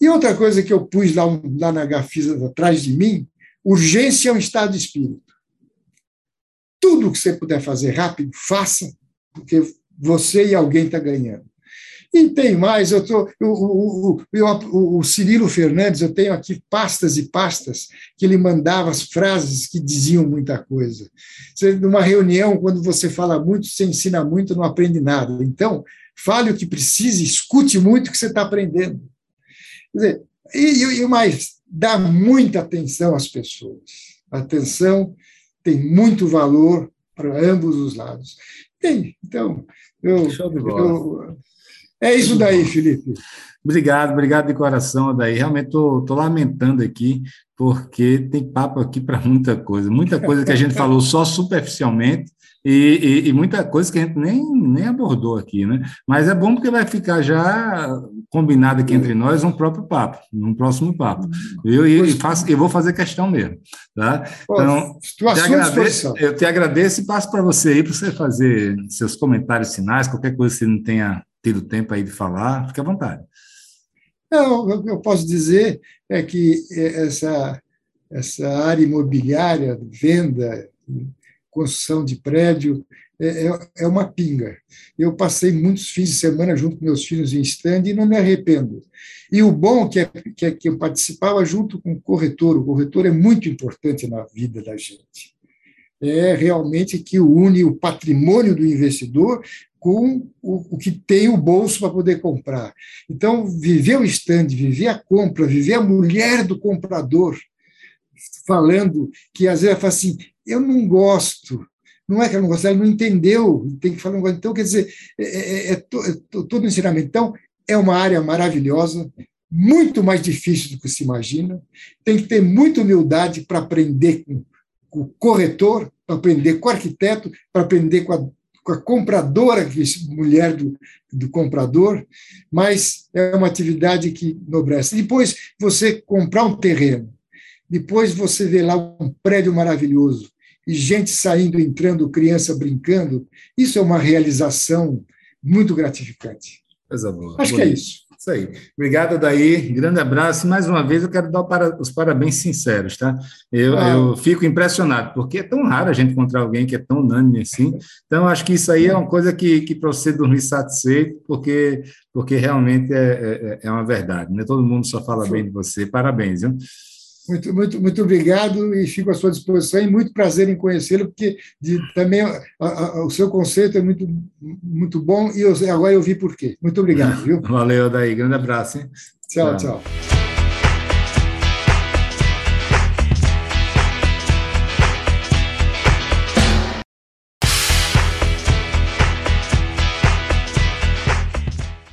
E outra coisa que eu pus lá, lá na Gafisa, atrás de mim, urgência é um estado de espírito tudo que você puder fazer rápido, faça, porque você e alguém está ganhando. E tem mais, eu tô, o, o, o, Cirilo Fernandes, eu tenho aqui pastas e pastas que ele mandava as frases que diziam muita coisa. Você, numa reunião, quando você fala muito, você ensina muito, não aprende nada. Então, fale o que precise, escute muito o que você está aprendendo. Dizer, e, e mais, dá muita atenção às pessoas. Atenção tem muito valor para ambos os lados. Tem, então, eu, eu, é isso daí, Felipe. Obrigado, obrigado de coração, daí. Realmente estou lamentando aqui, porque tem papo aqui para muita coisa, muita coisa que a gente [LAUGHS] falou só superficialmente, e, e, e, muita coisa que a gente nem, nem abordou aqui, né? Mas é bom porque vai ficar já combinado aqui entre nós um próprio papo, num próximo papo. Eu, eu, faço, eu vou fazer questão mesmo, tá? Então, te agradeço, eu te agradeço e passo para você aí, para você fazer seus comentários finais, qualquer coisa que você não tenha tido tempo aí de falar, fique à vontade. Não, o que eu posso dizer é que essa, essa área imobiliária, venda, construção de prédio, é, é, é uma pinga. Eu passei muitos fins de semana junto com meus filhos em stand e não me arrependo. E o bom que é, que é que eu participava junto com o corretor. O corretor é muito importante na vida da gente. É realmente que une o patrimônio do investidor com o, o que tem o bolso para poder comprar. Então, viver o stand, viver a compra, viver a mulher do comprador, falando que às vezes ela fala assim: eu não gosto. Não é que ela não gosta, ela não entendeu, tem que falar um Então, quer dizer, é, é, é, é todo o ensinamento. Então, é uma área maravilhosa, muito mais difícil do que se imagina. Tem que ter muita humildade para aprender com, com o corretor, para aprender com o arquiteto, para aprender com a, com a compradora, que é mulher do, do comprador, mas é uma atividade que nobrece. Depois, você comprar um terreno, depois você vê lá um prédio maravilhoso, e gente saindo, entrando, criança brincando, isso é uma realização muito gratificante. Coisa boa. Acho que é isso. Isso aí. Obrigado, Daí. Grande abraço. E mais uma vez eu quero dar os parabéns sinceros, tá? Eu, ah. eu fico impressionado, porque é tão raro a gente encontrar alguém que é tão unânime assim. Então, acho que isso aí é uma coisa que, que para você dormir satisfeito, porque, porque realmente é, é, é uma verdade, né? Todo mundo só fala bem de você. Parabéns, viu? Muito, muito, muito obrigado e fico à sua disposição e muito prazer em conhecê-lo, porque de, também a, a, o seu conceito é muito, muito bom e eu, agora eu vi por quê. Muito obrigado. Viu? Valeu, daí. Grande abraço. Hein? tchau. tchau. tchau.